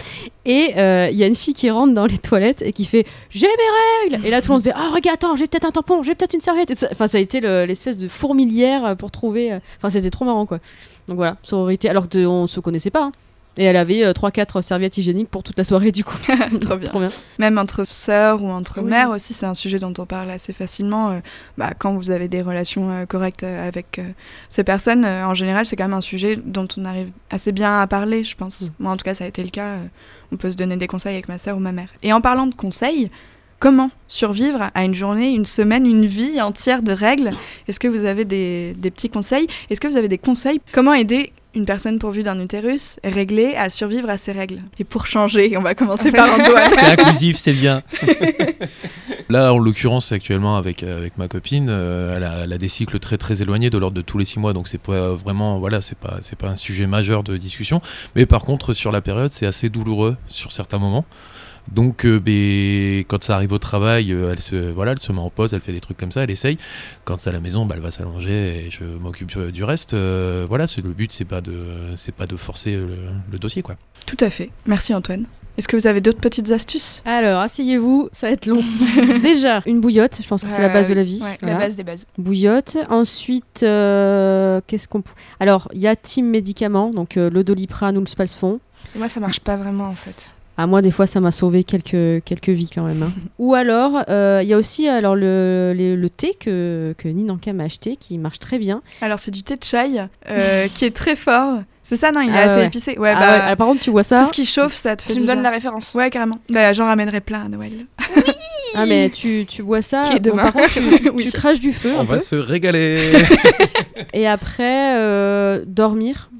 et euh, il y a une fille qui rentre dans les toilettes et qui fait j'ai mes règles, et là tout le monde fait ah regarde attends j'ai peut-être un tampon, j'ai peut-être une serviette, ça- enfin ça a été le- l'espèce de fourmilière euh, pour trouver, euh, enfin c'était trop marrant quoi. Donc voilà sororité, alors qu'on se connaissait pas. hein. Et elle avait 3-4 serviettes hygiéniques pour toute la soirée du coup. Trop bien. Trop bien. Même entre sœurs ou entre Oui. mères aussi, c'est un sujet dont on parle assez facilement. euh, bah, quand vous avez des relations euh, correctes euh, avec euh, ces personnes, euh, en général, c'est quand même un sujet dont on arrive assez bien à parler, je pense. Mm. Moi, en tout cas, ça a été le cas. euh, on peut se donner des conseils avec ma sœur ou ma mère. Et en parlant de conseils, comment survivre à une journée, une semaine, une vie entière de règles? Est-ce que vous avez des, des petits conseils? Est-ce que vous avez des conseils? Comment aider une personne pourvue d'un utérus est réglée à survivre à ses règles. Et pour changer, on va commencer par Antoine. C'est inclusif, c'est bien. Là, en l'occurrence, actuellement avec, euh, avec ma copine, euh, elle, a, elle a des cycles très très éloignés de l'ordre de tous les six mois, donc c'est pas vraiment, voilà, c'est pas c'est pas un sujet majeur de discussion. Mais par contre, sur la période, c'est assez douloureux sur certains moments. Donc, euh, ben, quand ça arrive au travail, euh, elle se, voilà, elle se met en pause, elle fait des trucs comme ça, elle essaye. Quand c'est à la maison, bah, elle va s'allonger et je m'occupe euh, du reste. Euh, voilà, c'est le but, c'est pas de, c'est pas de forcer le, le dossier, quoi. Tout à fait. Merci Antoine. Est-ce que vous avez d'autres petites astuces? Alors, asseyez-vous, ça va être long. Déjà, une bouillotte, je pense que c'est la base de la vie. Ouais, Voilà. la base des bases. Bouillotte. Ensuite, euh, qu'est-ce qu'on. pou- Alors, il y a team médicaments, donc euh, le doliprane ou le spalsfon. Moi, ça marche pas vraiment en fait. À moi, des fois, ça m'a sauvé quelques, quelques vies quand même. hein. Ou alors, euh, il y a aussi alors, le, le thé que, que Ninanka m'a acheté, qui marche très bien. Alors c'est du thé de chai euh, qui est très fort. C'est ça, non? Il est Ah assez ouais. épicé. Ouais, Ah bah, ouais, alors, par contre, tu vois ça? tout ce qui chauffe, ça te fait Tu me donnes la référence. Ouais, carrément. Bah, j'en ramènerai plein à Noël. Ah, mais tu, tu bois ça? Qui est bon, demain? par contre, tu, Oui. tu craches du feu. On un va peu. se régaler. Et après, euh, dormir.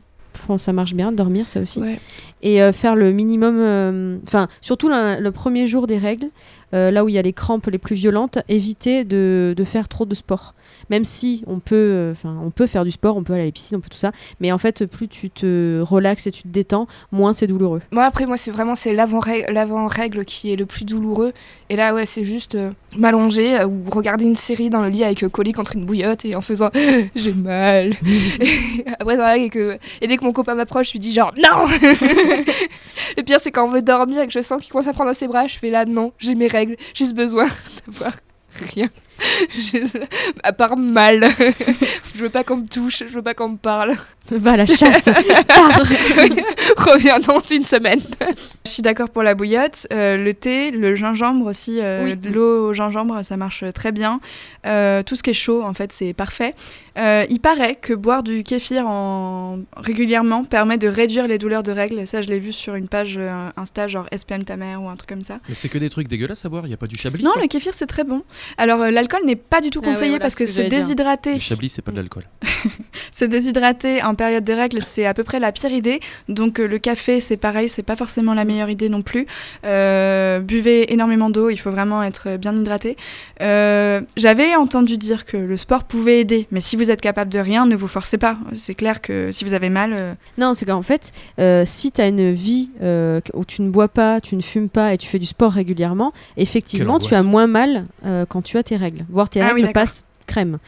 Ça marche bien, dormir, ça aussi. Ouais. Et euh, faire le minimum. euh, Enfin, surtout le, le premier jour des règles, euh, là où il y a les crampes les plus violentes, éviter de, de faire trop de sport. Même si on peut, euh, enfin, on peut faire du sport, on peut aller à la piscine, on peut tout ça. Mais en fait, plus tu te relaxes et tu te détends, moins c'est douloureux. Moi, après, moi, c'est vraiment c'est l'avant-règle qui est le plus douloureux. Et là, ouais, c'est juste euh, m'allonger euh, ou regarder une série dans le lit avec euh, collé contre une bouillotte et en faisant j'ai mal. et après, et, que... et dès que mon copain m'approche, je lui dis genre non Le pire, c'est quand on veut dormir et que je sens qu'il commence à prendre dans ses bras, je fais là non, j'ai mes règles, j'ai ce besoin d'avoir rien. À part mal. je veux pas qu'on me touche, je veux pas qu'on me parle. Va à la chasse Reviens dans une semaine. Je suis d'accord pour la bouillotte. Euh, le thé, le gingembre aussi, euh, Oui. de l'eau au gingembre, ça marche très bien. Euh, tout ce qui est chaud, en fait, c'est parfait. Euh, il paraît que boire du kéfir en... régulièrement permet de réduire les douleurs de règles. Ça, je l'ai vu sur une page euh, Insta, genre espionne ta mère ou un truc comme ça. Mais c'est que des trucs dégueulasses à boire, il n'y a pas du chablis. Non, quoi le kéfir, c'est très bon. Alors, euh, l'alcool n'est pas du tout Ah ouais, conseillé voilà parce ce que, dire. déshydraté. Le chablis, c'est pas de l'alcool. Se déshydrater en période de règles, c'est à peu près la pire idée. Donc euh, le café, c'est pareil, c'est pas forcément la meilleure idée non plus. Euh, buvez énormément d'eau, il faut vraiment être bien hydraté. Euh, J'avais entendu dire que le sport pouvait aider, mais si vous êtes capable de rien, ne vous forcez pas. C'est clair que si vous avez mal, euh, Non, c'est qu'en fait, euh, si tu as une vie euh, où tu ne bois pas, tu ne fumes pas et tu fais du sport régulièrement, effectivement, tu as moins mal euh, quand tu as tes règles. Voire tes Ah oui, règles passent crème.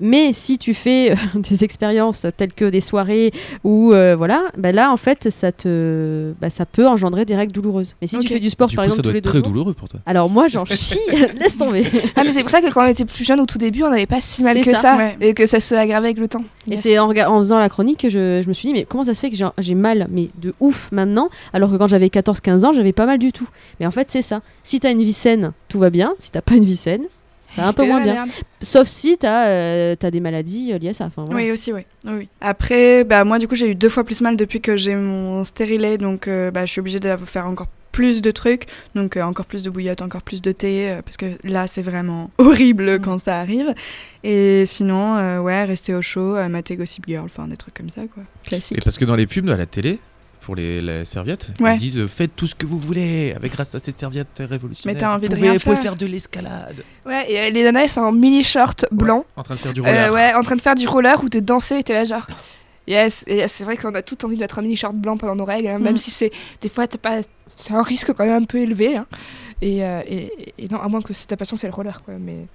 Mais si tu fais euh, des expériences telles que des soirées ou euh, voilà, bah là en fait ça te, bah, ça peut engendrer des règles douloureuses. Mais si tu fais du sport du par coup, ça exemple tous doit les être deux très jours, douloureux pour toi. alors moi j'en chie, laisse tomber. Ah mais c'est pour ça que quand on était plus jeune au tout début, on n'avait pas si mal que ça, ça, ouais. et que ça s'est aggravé avec le temps. Et c'est en, faisant la chronique que je, je me suis dit, mais comment ça se fait que j'ai- j'ai mal, mais de ouf maintenant, alors que quand j'avais 14-15 ans, j'avais pas mal du tout. Mais en fait, c'est ça. Si t'as une vie saine, tout va bien. Si t'as pas une vie saine, va un peu moins bien. merde. Sauf si t'as euh, t'as des maladies euh, liées à ça. Enfin, voilà. Oui, aussi, oui. oui. Après, bah, moi, du coup, j'ai eu deux fois plus mal depuis que j'ai mon stérilet, donc euh, bah, je suis obligée de faire encore plus de trucs, donc euh, encore plus de bouillotte, encore plus de thé, euh, parce que là, c'est vraiment horrible quand ça arrive. Et sinon, euh, ouais, rester au chaud, euh, mater Gossip Girl, enfin des trucs comme ça, quoi. Classique. Et parce que dans les pubs à la télé, pour les, les serviettes, Ouais. ils disent euh, faites tout ce que vous voulez avec grâce à cette serviette révolutionnaire. Mais t'as envie de vous pouvez, rien vous pouvez faire. faire de l'escalade. Ouais, et euh, les nanas elles sont en mini short blanc, En train de faire du euh, roller. ouais, en train de faire du roller ou de danser, et t'es là genre. Yes, et c'est vrai qu'on a tout envie de mettre un mini short blanc pendant nos règles, hein, même Mm. si c'est des fois t'as pas, c'est un risque quand même un peu élevé. hein. Et, euh, et, et non, à moins que ta passion c'est le roller quoi, mais.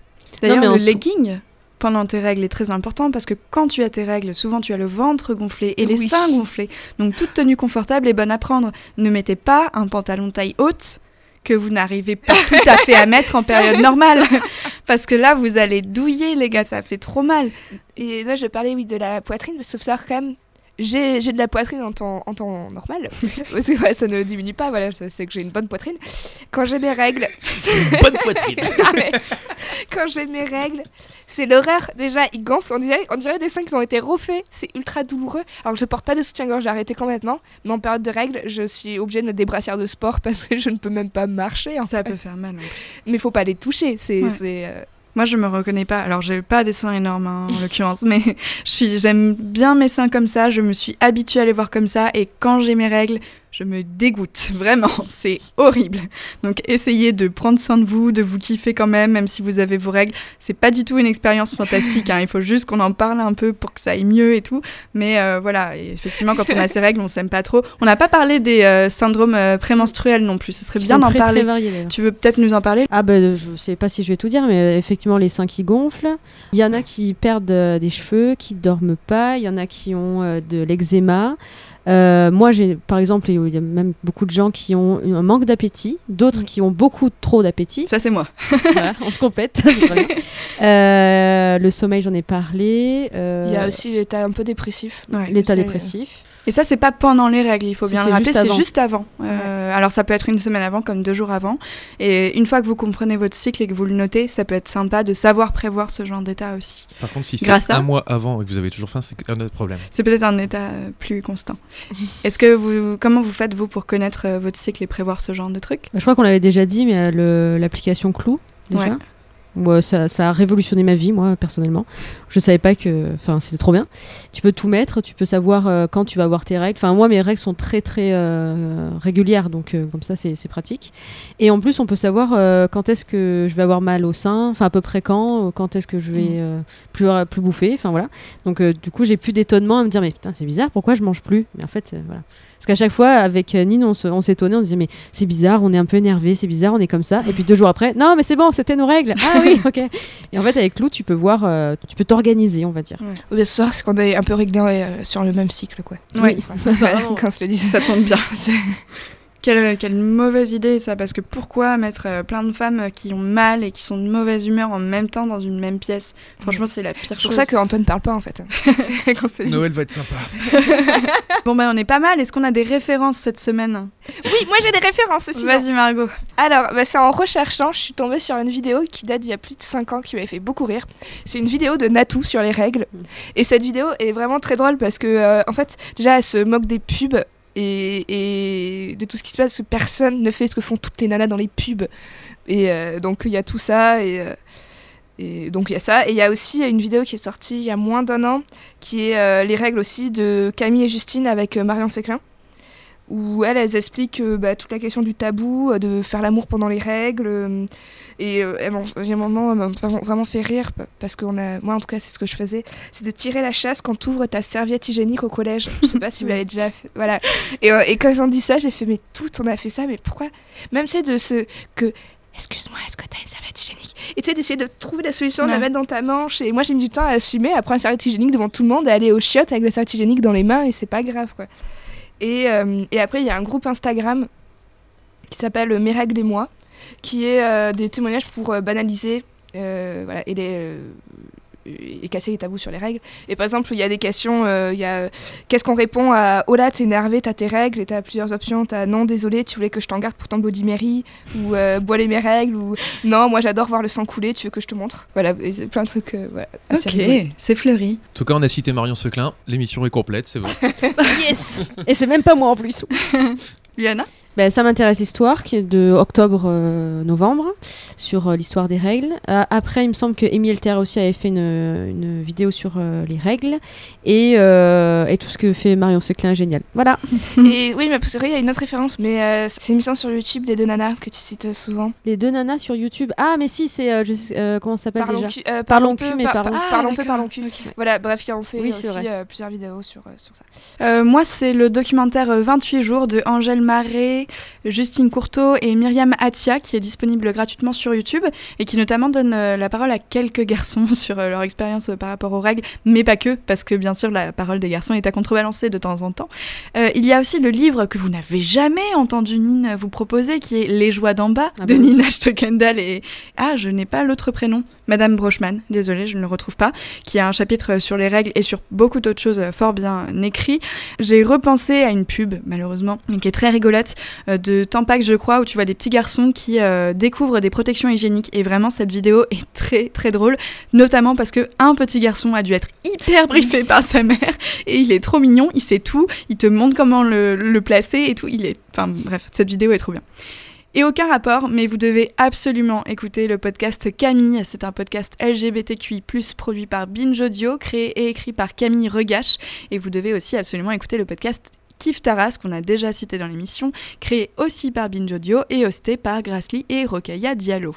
D'ailleurs, Non, mais le legging pendant tes règles est très important parce que quand tu as tes règles, souvent tu as le ventre gonflé et les Oui. seins gonflés. Donc toute tenue confortable est bonne à prendre. Ne mettez pas un pantalon taille haute que vous n'arrivez pas tout à fait à mettre en période normale. parce que là, vous allez douiller, les gars, ça fait trop mal. Et là, je parlais oui, de la poitrine, faut savoir quand même, j'ai j'ai de la poitrine en temps, en temps normal, parce que voilà, ça ne diminue pas, voilà, c'est que j'ai une bonne poitrine. Quand j'ai mes règles, Bonne poitrine. Ah, quand j'ai mes règles, c'est l'horreur. Déjà, ils gonflent, on dirait, on dirait des seins qui ont été refaits, c'est ultra douloureux. Alors, je porte pas de soutien-gorge, j'ai arrêté complètement, mais en période de règles, je suis obligée de mettre des brassières de sport parce que je ne peux même pas marcher, en Ça fait. peut faire mal. en plus. Mais faut pas les toucher, c'est... Ouais. Moi, je me reconnais pas. Alors, j'ai pas des seins énormes hein, en l'occurrence, mais j'aime bien mes seins comme ça. Je me suis habituée à les voir comme ça, et quand j'ai mes règles, je me dégoûte. Vraiment, c'est horrible. Donc, essayez de prendre soin de vous, de vous kiffer quand même, même si vous avez vos règles. C'est pas du tout une expérience fantastique. hein. Il faut juste qu'on en parle un peu pour que ça aille mieux et tout. Mais euh, voilà, et effectivement, quand on a ses règles, on s'aime pas trop. On n'a pas parlé des euh, syndromes euh, prémenstruels non plus. Ce serait bien d'en parler. Très variés, d'ailleurs. Tu veux peut-être nous en parler? Ah ben je sais pas si je vais tout dire, mais effectivement les seins qui gonflent. Il y en a qui perdent des cheveux, qui dorment pas. Il y en a qui ont de l'eczéma. Euh, moi j'ai par exemple, il y a même beaucoup de gens qui ont un manque d'appétit, d'autres qui ont beaucoup trop d'appétit. Ça, c'est moi. Voilà, on se complète. Euh, le sommeil j'en ai parlé. euh, Il y a aussi l'état un peu dépressif. Ouais. l'état dépressif. Et ça, c'est pas pendant les règles, il faut Si, bien le rappeler, c'est juste avant. Euh, Alors, ça peut être une semaine avant, comme deux jours avant. Et une fois que vous comprenez votre cycle et que vous le notez, ça peut être sympa de savoir prévoir ce genre d'état aussi. Par contre, si c'est à- un mois avant et que vous avez toujours faim, c'est un autre problème. C'est peut-être un état euh, plus constant. Est-ce que vous, comment vous faites vous pour connaître euh, votre cycle et prévoir ce genre de trucs Bah, je crois qu'on l'avait déjà dit, mais euh, l'application Clou, déjà. Ouais. Euh, ça, ça a révolutionné ma vie, moi, personnellement. Je savais pas que. Enfin, c'était trop bien. Tu peux tout mettre, tu peux savoir euh, quand tu vas avoir tes règles. Enfin, moi, mes règles sont très, très euh, régulières, donc euh, comme ça, c'est pratique. Et en plus, on peut savoir quand est-ce que je vais avoir mal au sein, enfin, à peu près quand, quand est-ce que je vais euh, plus, plus bouffer. Enfin, voilà. Donc, du coup, j'ai plus d'étonnement à me dire, mais putain, c'est bizarre, pourquoi je mange plus? Mais en fait, voilà. Parce qu'à chaque fois, avec euh, Nine, on se- on s'étonnait, on se disait, mais c'est bizarre, on est un peu énervé, c'est bizarre, on est comme ça. Et puis deux jours après, non, mais c'est bon, c'était nos règles. Ah oui, ok. Et en fait, avec Lou, tu peux voir, euh, tu peux t'organiser, on va dire. Ou bien ce soir, c'est qu'on est un peu réglé euh, sur le même cycle, quoi. Oui. Voilà, quand on se le dit. Ça tombe bien. Quelle, quelle mauvaise idée ça, parce que pourquoi mettre euh, plein de femmes euh, qui ont mal et qui sont de mauvaise humeur en même temps dans une même pièce? Franchement, c'est la pire C'est chose. pour ça qu'Antoine parle pas, en fait. C'est. Noël va être sympa. Bon, bah, on est pas mal. Est-ce qu'on a des références cette semaine? Oui, moi j'ai des références aussi. Vas-y, Margot. Alors, bah, c'est en recherchant, je suis tombée sur une vidéo qui date d'il y a plus de 5 ans qui m'avait fait beaucoup rire. C'est une vidéo de Natou sur les règles. Et cette vidéo est vraiment très drôle parce que, euh, en fait, déjà, elle se moque des pubs et, de tout ce qui se passe, personne ne fait ce que font toutes les nanas dans les pubs. Et euh, donc, il y a tout ça. Et. euh, et donc il y a ça, et il y a aussi une vidéo qui est sortie il y a moins d'un an, qui est euh, les règles aussi de Camille et Justine avec Marion Séclin, où elles, expliquent bah, toute la question du tabou, de faire l'amour pendant les règles, et euh, elles m'ont- il y a un moment, elles m'ont vraiment, vraiment fait rire, pa- parce que on a, moi en tout cas c'est ce que je faisais, c'est de tirer la chasse quand tu ouvres ta serviette hygiénique au collège. Je sais pas si vous l'avez déjà fait, voilà. Et, euh, et quand ils ont dit ça, j'ai fait, mais tout, on a fait ça, mais pourquoi? Même c'est de ce que excuse-moi, est-ce que t'as une serviette hygiénique? Et tu sais, d'essayer de trouver la solution, de la mettre dans ta manche. Et moi, j'ai mis du temps à assumer, à prendre la serviette hygiénique devant tout le monde, à aller aux chiottes avec la serviette hygiénique dans les mains, et c'est pas grave, quoi. Et, euh, et après, il y a un groupe Instagram qui s'appelle règles et moi, qui est euh, des témoignages pour euh, banaliser euh, voilà, et, les, euh, et casser les tabous sur les règles. Et par exemple, il y a des questions, euh, il y a euh, qu'est-ce qu'on répond à Oh là, t'es énervé, t'as tes règles, et t'as plusieurs options. T'as non, désolé, tu voulais que je t'en garde pour ton Body Mary, ou euh, bois les mes règles, ou non, moi j'adore voir le sang couler, tu veux que je te montre? Voilà, et plein de trucs. euh, voilà. Ok, c'est fleuri. En tout cas, on a cité Marion Seclin. L'émission est complète, c'est bon. Yes Et c'est même pas moi en plus. Liana Ben, ça m'intéresse l'histoire qui est de octobre-novembre sur euh, l'histoire des règles. Euh, après, il me semble que Amy Elter aussi avait fait une, une vidéo sur euh, les règles et, euh, et tout ce que fait Marion Seclin est génial. Voilà. Et oui, mais c'est vrai, il y a une autre référence, mais euh, c'est une émission sur YouTube des deux nanas que tu cites euh, souvent. Les deux nanas sur YouTube. Ah, mais si, c'est euh, euh, comment ça s'appelle Parlons déjà euh, Parlons peu, cul, mais par- parlons- par- Ah, parlons peu, d'accord. parlons cul. Voilà, bref, en fait Oui, aussi euh, plusieurs vidéos sur, euh, sur ça. Euh, moi, c'est le documentaire euh, 28 jours de Angèle Marais, Justine Courteau et Myriam Atia qui est disponible gratuitement sur YouTube et qui notamment donne euh, la parole à quelques garçons sur euh, leur expérience euh, par rapport aux règles, mais pas que, parce que bien sûr la parole des garçons est à contrebalancer de temps en temps. Euh, il y a aussi le livre que vous n'avez jamais entendu Nine vous proposer qui est Les joies d'en bas Ah de bah oui. Nina Stockendal et ah je n'ai pas l'autre prénom, Madame Brochman, désolée je ne le retrouve pas, qui a un chapitre sur les règles et sur beaucoup d'autres choses fort bien écrit. J'ai repensé à une pub, malheureusement, qui est très rigolote, de Tampax, je crois, où tu vois des petits garçons qui euh, découvrent des protections hygiéniques. Et vraiment, cette vidéo est très, très drôle, notamment parce que un petit garçon a dû être hyper briefé par sa mère, et il est trop mignon, il sait tout, il te montre comment le, le placer et tout. Il est... Enfin, bref, cette vidéo est trop bien. Et aucun rapport, mais vous devez absolument écouter le podcast Camille. C'est un podcast LGBTQI+, produit par Binge Audio, créé et écrit par Camille Regache. Et vous devez aussi absolument écouter le podcast Kif Taras, qu'on a déjà cité dans l'émission, créé aussi par Binge Audio et hosté par Grassley et Rokhaya Diallo.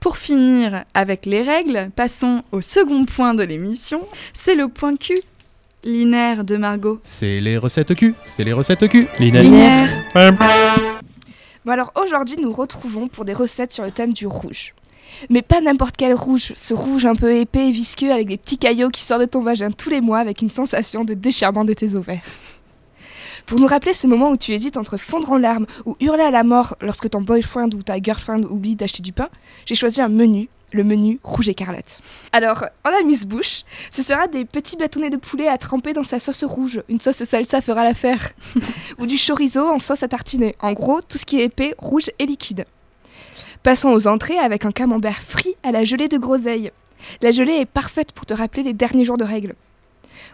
Pour finir avec les règles, passons au second point de l'émission, c'est le point Q. Linéaire de Margot. C'est les recettes Q. C'est les recettes Q. Linéaire. Bon alors aujourd'hui nous retrouvons pour des recettes sur le thème du rouge. Mais pas n'importe quel rouge, ce rouge un peu épais et visqueux avec des petits caillots qui sortent de ton vagin tous les mois avec une sensation de déchirement de tes ovaires. Pour nous rappeler ce moment où tu hésites entre fondre en larmes ou hurler à la mort lorsque ton boyfriend ou ta girlfriend oublie d'acheter du pain, j'ai choisi un menu, le menu rouge écarlate. Alors, en amuse-bouche, ce sera des petits bâtonnets de poulet à tremper dans sa sauce rouge. Une sauce salsa fera l'affaire. ou du chorizo en sauce à tartiner. En gros, tout ce qui est épais, rouge et liquide. Passons aux entrées avec un camembert frit à la gelée de groseille. La gelée est parfaite pour te rappeler les derniers jours de règles.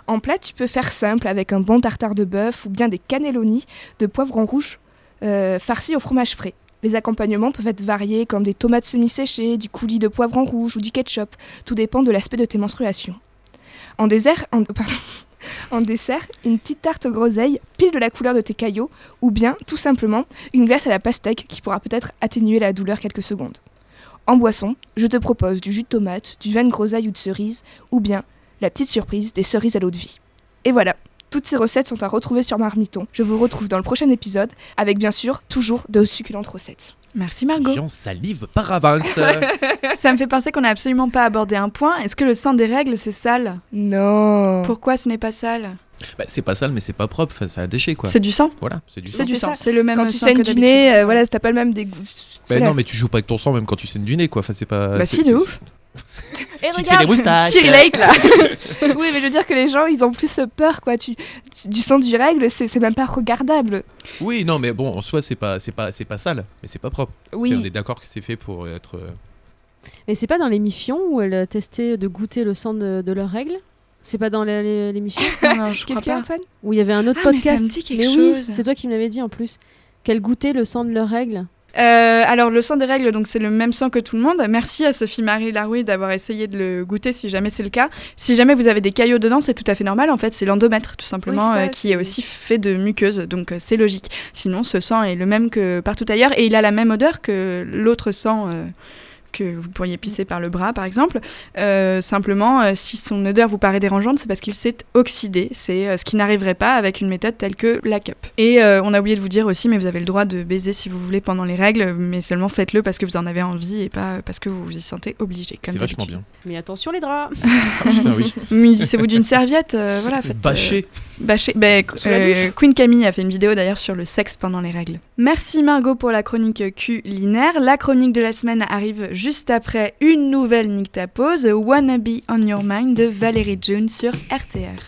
En plat, tu peux faire simple avec un bon tartare de bœuf ou bien des cannelloni de poivron rouge euh, farcis au fromage frais. Les accompagnements peuvent être variés comme des tomates semi-séchées, du coulis de poivron rouge ou du ketchup. Tout dépend de l'aspect de tes menstruations. En dessert, une petite tarte aux groseilles, pile de la couleur de tes caillots, ou bien, tout simplement, une glace à la pastèque qui pourra peut-être atténuer la douleur quelques secondes. En boisson, je te propose du jus de tomate, du vin de groseille ou de cerise, ou bien la petite surprise des cerises à l'eau de vie. Et voilà, toutes ces recettes sont à retrouver sur Marmiton. Je vous retrouve dans le prochain épisode, avec bien sûr toujours de succulentes recettes. Merci Margot. J'en salive par avance. Ça me fait penser qu'on n'a absolument pas abordé un point. Est-ce que le sang des règles, c'est sale? Non Pourquoi ce n'est pas sale? Bah, c'est pas sale, mais c'est pas propre. Enfin, c'est un déchet, quoi. C'est du sang? Voilà, c'est du C'est sang. du c'est sang. ça. C'est le même Quand tu sang saignes que du nez, euh, voilà, t'as pas le même dégoût. Bah, Voilà. non, mais tu joues pas avec ton sang même quand tu saignes du nez, quoi. Enfin, c'est pas. Bah si, de c'est- ouf. Et Tu des moustaches. Thierry Lake, là oui, mais je veux dire que les gens, ils ont plus peur, quoi. Tu, tu- du sang du règle, c'est c'est même pas regardable. Oui, non, mais bon, en soi, c'est pas, c'est pas, c'est pas sale, mais c'est pas propre. Oui. C'est- On est d'accord que c'est fait pour être. euh, Mais c'est pas dans l'émission où elle testait de goûter le sang de, de leurs règles? C'est pas dans les- les- l'émission? Non, non, je Qu'est-ce crois qu'il y a. Antoine? Où il y avait un autre Ah, mais ça podcast me dit quelque Mais oui, c'est toi qui me l'avais dit en plus. Qu'elle goûtait le sang de leurs règles. Euh, alors, le sang des règles, donc c'est le même sang que tout le monde. Merci à Sophie-Marie Larouille d'avoir essayé de le goûter si jamais c'est le cas. Si jamais vous avez des caillots dedans, c'est tout à fait normal. En fait, c'est l'endomètre, tout simplement, Oui, c'est ça, euh, qui est aussi fait de muqueuse. Donc, euh, c'est logique. Sinon, ce sang est le même que partout ailleurs et il a la même odeur que l'autre sang. Que vous pourriez pisser par le bras, par exemple. Euh, simplement, euh, si son odeur vous paraît dérangeante, c'est parce qu'il s'est oxydé. C'est euh, ce qui n'arriverait pas avec une méthode telle que la cup. Et euh, on a oublié de vous dire aussi, mais vous avez le droit de baiser si vous voulez pendant les règles, mais seulement faites-le parce que vous en avez envie et pas parce que vous vous y sentez obligé. C'est vachement bien. Mais attention les draps Ah, putain, oui. Munissez-vous d'une serviette, euh, voilà. Faites, euh, Bâché. Bâcher. Ben, euh. Queen Camille a fait une vidéo d'ailleurs sur le sexe pendant les règles. Merci Margot pour la chronique culinaire. La chronique de la semaine arrive juste après une nouvelle Nick Ta Pause, Wanna Be On Your Mind de Valérie June sur RTR.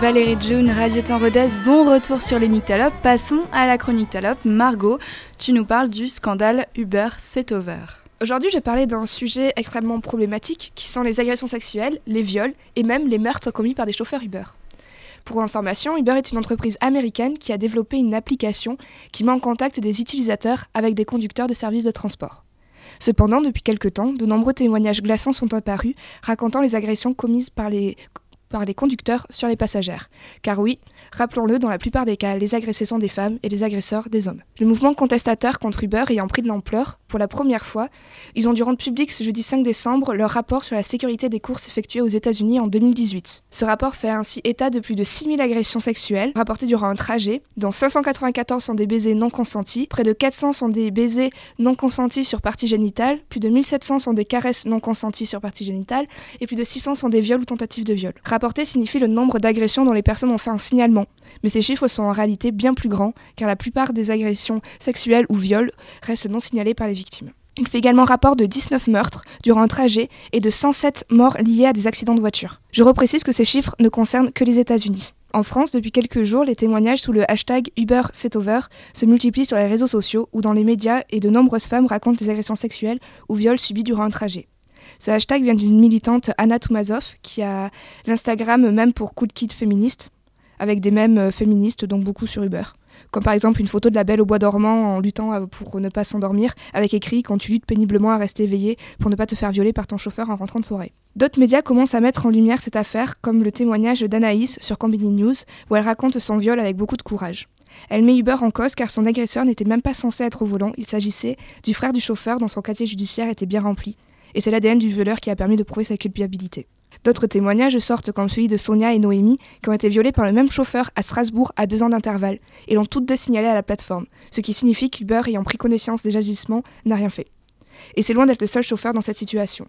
Valérie June, Radio Temps Rodez. Bon retour sur les Nyctalopes. Passons à la chronique Talope. Margot, tu nous parles du scandale Uber C'est Over. Aujourd'hui, je vais parler d'un sujet extrêmement problématique qui sont les agressions sexuelles, les viols et même les meurtres commis par des chauffeurs Uber. Pour information, Uber est une entreprise américaine qui a développé une application qui met en contact des utilisateurs avec des conducteurs de services de transport. Cependant, depuis quelque temps, de nombreux témoignages glaçants sont apparus racontant les agressions commises par les, par les conducteurs sur les passagères. Car oui, rappelons-le, dans la plupart des cas, les agressés sont des femmes et les agresseurs des hommes. Le mouvement contestataire contre Uber ayant pris de l'ampleur, pour la première fois, ils ont dû rendre public ce jeudi 5 décembre leur rapport sur la sécurité des courses effectuées aux États-Unis en 2018. Ce rapport fait ainsi état de plus de 6000 agressions sexuelles rapportées durant un trajet, dont 594 sont des baisers non consentis, près de 400 sont des baisers non consentis sur partie génitale, plus de 1700 sont des caresses non consenties sur partie génitale, et plus de 600 sont des viols ou tentatives de viol. Rapporter signifie le nombre d'agressions dont les personnes ont fait un signalement, mais ces chiffres sont en réalité bien plus grands, car la plupart des agressions sexuelles ou viols restent non signalées par les victimes. Il fait également rapport de 19 meurtres durant un trajet et de 107 morts liés à des accidents de voiture. Je reprécise que ces chiffres ne concernent que les États-Unis. En France, depuis quelques jours, les témoignages sous le hashtag Uber Over se multiplient sur les réseaux sociaux ou dans les médias et de nombreuses femmes racontent des agressions sexuelles ou viols subis durant un trajet. Ce hashtag vient d'une militante Anna Toumazov qui a l'Instagram même pour coup de kit féministe, avec des mèmes euh, féministes, donc beaucoup sur Uber. Comme par exemple une photo de la belle au bois dormant en luttant euh, pour ne pas s'endormir, avec écrit Quand tu luttes péniblement à rester éveillé pour ne pas te faire violer par ton chauffeur en rentrant de soirée. D'autres médias commencent à mettre en lumière cette affaire, comme le témoignage d'Anaïs sur Combini News, où elle raconte son viol avec beaucoup de courage. Elle met Uber en cause car son agresseur n'était même pas censé être au volant, il s'agissait du frère du chauffeur dont son casier judiciaire était bien rempli. Et c'est l'ADN du violeur qui a permis de prouver sa culpabilité. D'autres témoignages sortent comme celui de Sonia et Noémie qui ont été violées par le même chauffeur à Strasbourg à deux ans d'intervalle et l'ont toutes deux signalé à la plateforme, ce qui signifie qu'Uber ayant pris connaissance des agissements n'a rien fait. Et c'est loin d'être le seul chauffeur dans cette situation.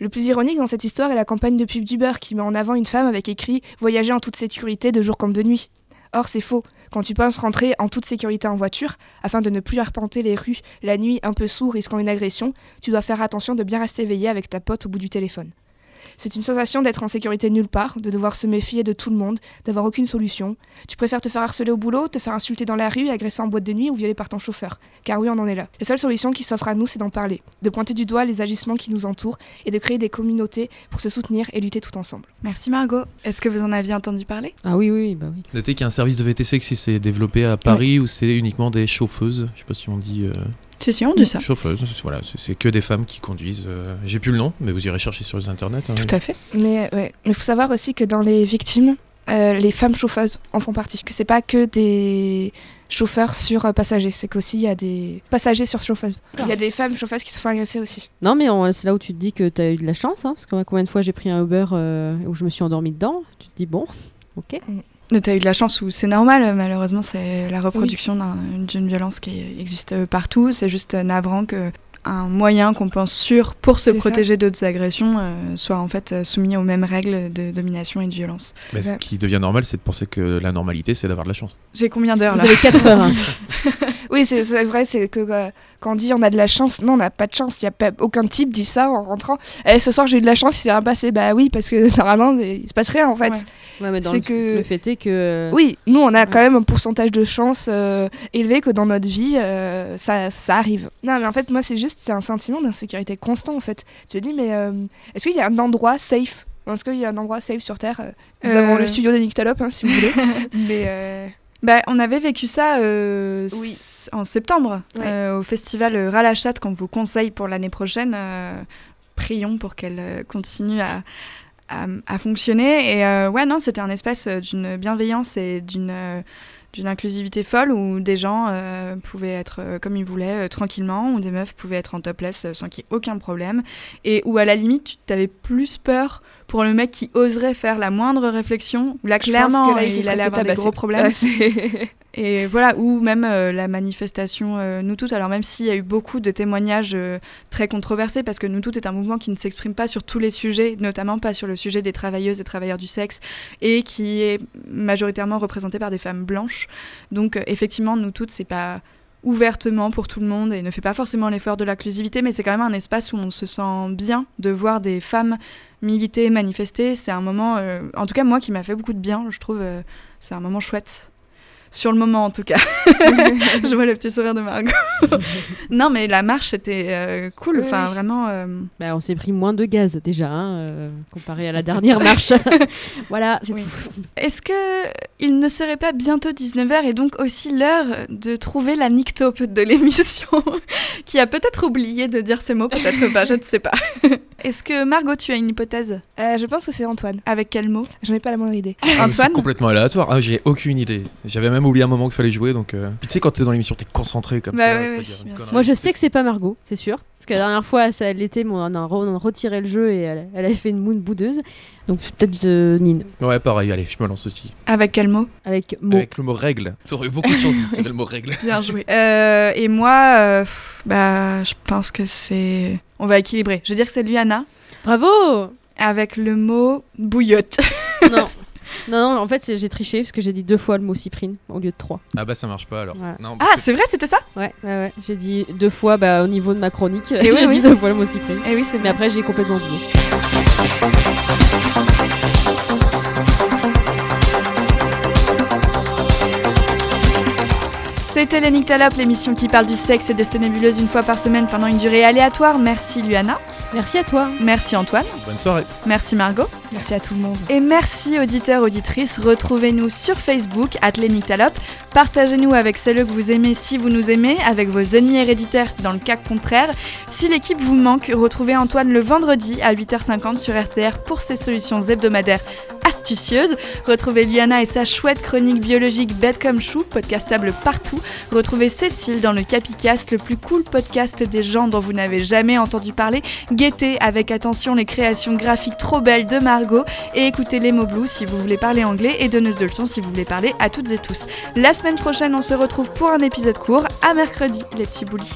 Le plus ironique dans cette histoire est la campagne de pub d'Uber qui met en avant une femme avec écrit Voyager en toute sécurité de jour comme de nuit. Or, c'est faux. Quand tu penses rentrer en toute sécurité en voiture, afin de ne plus arpenter les rues la nuit un peu sourd risquant une agression, tu dois faire attention de bien rester éveillé avec ta pote au bout du téléphone. C'est une sensation d'être en sécurité nulle part, de devoir se méfier de tout le monde, d'avoir aucune solution. Tu préfères te faire harceler au boulot, te faire insulter dans la rue, agresser en boîte de nuit ou violer par ton chauffeur. Car oui, on en est là. La seule solution qui s'offre à nous, c'est d'en parler, de pointer du doigt les agissements qui nous entourent et de créer des communautés pour se soutenir et lutter tout ensemble. Merci Margot. Est-ce que vous en aviez entendu parler? Ah oui, oui, bah oui. Notez qu'il y a un service de VTC qui s'est développé à Paris où c'est uniquement des chauffeuses. Je sais pas si on dit euh, Si, si, on dit ça. chauffeuses. c'est- Voilà, c'est- que des femmes qui conduisent. euh, J'ai plus le nom, mais vous irez chercher sur les internets. hein. Tout à fait. Mais ouais, mais faut savoir aussi que dans les victimes, euh, les femmes chauffeuses en font partie. Que c'est pas que des chauffeurs sur euh, passagers, c'est qu'aussi il y a des passagers sur chauffeuses. Il y a des femmes chauffeuses qui se font agresser aussi. Non, mais on- c'est là où tu te dis que tu as eu de la chance, hein, parce que combien de fois j'ai pris un Uber euh, où je me suis endormie dedans Tu te dis, bon, ok. Mais T'as eu de la chance où c'est normal, malheureusement, c'est la reproduction d'un- d'une violence qui existe partout. C'est juste navrant que un moyen qu'on pense sûr pour se protéger d'autres agressions euh, soit en fait euh, soumis aux mêmes règles de domination et de violence. Mais ce qui devient normal, c'est de penser que la normalité, c'est d'avoir de la chance. J'ai combien d'heures Vous avez 4 heures. hein. Oui, c'est vrai, c'est que euh, quand on dit on a de la chance, non, on n'a pas de chance. Y a pas, aucun type dit ça en rentrant. Eh, ce soir j'ai eu de la chance, il s'est rien passé. Bah oui, parce que normalement il se passe rien en fait. Ouais. Ouais, mais dans le, que- le fait est que. Oui, nous on a quand même un pourcentage de chance euh, élevé que dans notre vie euh, ça, ça arrive. Non mais en fait moi c'est juste c'est un sentiment d'insécurité constant en fait. Tu te dis mais euh, est-ce qu'il y a un endroit safe? Est-ce qu'il y a un endroit safe sur Terre? Euh, Nous Euh. avons le studio des Nyctalopes hein, si vous voulez. mais euh, Bah, on avait vécu ça euh, Oui. en septembre euh, au festival Ralachat qu'on vous conseille pour l'année prochaine. euh, prions pour qu'elle euh, continue à, à, à fonctionner. Et euh, ouais, non, c'était un espace euh, d'une bienveillance et d'une euh, d'une inclusivité folle où des gens euh, pouvaient être euh, comme ils voulaient euh, tranquillement, où des meufs pouvaient être en topless euh, sans qu'il y ait aucun problème, et où à la limite tu t'avais plus peur pour le mec qui oserait faire la moindre réflexion, là clairement que là, il, il allait avoir des gros problèmes. Et voilà, ou même euh, la manifestation euh, Nous Toutes. Alors même s'il y a eu beaucoup de témoignages euh, très controversés, parce que Nous Toutes est un mouvement qui ne s'exprime pas sur tous les sujets, notamment pas sur le sujet des travailleuses et travailleurs du sexe, et qui est majoritairement représenté par des femmes blanches. Donc euh, effectivement, Nous Toutes, c'est pas ouvertement pour tout le monde et ne fait pas forcément l'effort de l'inclusivité, mais c'est quand même un espace où on se sent bien de voir des femmes militer, manifester. C'est un moment, euh, en tout cas moi, qui m'a fait beaucoup de bien, je trouve. euh, c'est un moment chouette. Sur le moment, en tout cas. je vois le petit sourire de Margot. non, mais la marche était euh, cool. Oui, Enfin, oui. vraiment. euh, Bah, on s'est pris moins de gaz déjà, hein, euh, comparé à la dernière marche. voilà, c'est Oui. tout. Est-ce que il ne serait pas bientôt 19h et donc aussi l'heure de trouver la nictope de l'émission qui a peut-être oublié de dire ces mots, peut-être pas, je ne sais pas. Est-ce que Margot, tu as une hypothèse? Euh, je pense que c'est Antoine. Avec quel mot? J'en ai pas la moindre idée. Mais C'est Antoine complètement aléatoire. Ah, j'ai aucune idée. J'avais même oublié un moment qu'il fallait jouer, donc. euh, Puis tu sais, quand t'es dans l'émission, t'es concentré comme Bah ça. ouais, ouais, dire. Moi, je sais que c'est pas Margot, c'est sûr. Parce que la dernière fois, ça l'était, mais on a, re- on a retiré le jeu et elle, elle avait fait une moon boudeuse. Donc peut-être euh, Nine, Ouais, pareil, allez, je me lance aussi. Avec quel mot? Avec mot. Avec le mot règle. Ça aurait eu beaucoup de chance de le mot règle. Bien joué. Euh, et moi, euh, pff, bah, je pense que c'est. On va équilibrer. Je veux dire que c'est Luana Bravo avec le mot bouillotte. non. non, non, en fait, j'ai triché parce que j'ai dit deux fois le mot cyprine au lieu de trois. Ah bah ça marche pas alors. Voilà. Non, Ah, c'est vrai, c'était ça Ouais, ouais, ouais. J'ai dit deux fois bah, au niveau de ma chronique. Et oui, j'ai oui. dit deux fois le mot cyprine. Eh oui, c'est Mais vrai. après, j'ai complètement oublié. C'était les Nyctalopes, l'émission qui parle du sexe et des nébuleuses une fois par semaine pendant une durée aléatoire. Merci Luana, Merci à toi. merci Antoine, Bonne soirée. merci Margot. Merci à tout le monde. Et merci auditeurs, auditrices. Retrouvez-nous sur Facebook, Nyctalopes. Partagez-nous avec celles que vous aimez si vous nous aimez, avec vos ennemis héréditaires dans le cas contraire. Si l'équipe vous manque, retrouvez Antoine le vendredi à 8h50 sur RTR pour ses solutions hebdomadaires astucieuses. Retrouvez Liana et sa chouette chronique biologique Bête comme chou, podcastable partout. Retrouvez Cécile dans le Capicast, le plus cool podcast des gens dont vous n'avez jamais entendu parler. Guettez avec attention les créations graphiques trop belles de Margot et écoutez les mots blues si vous voulez parler anglais et donneuse de leçons si vous voulez parler à toutes et tous. La semaine prochaine, on se retrouve pour un épisode court. À mercredi, les petits boulis.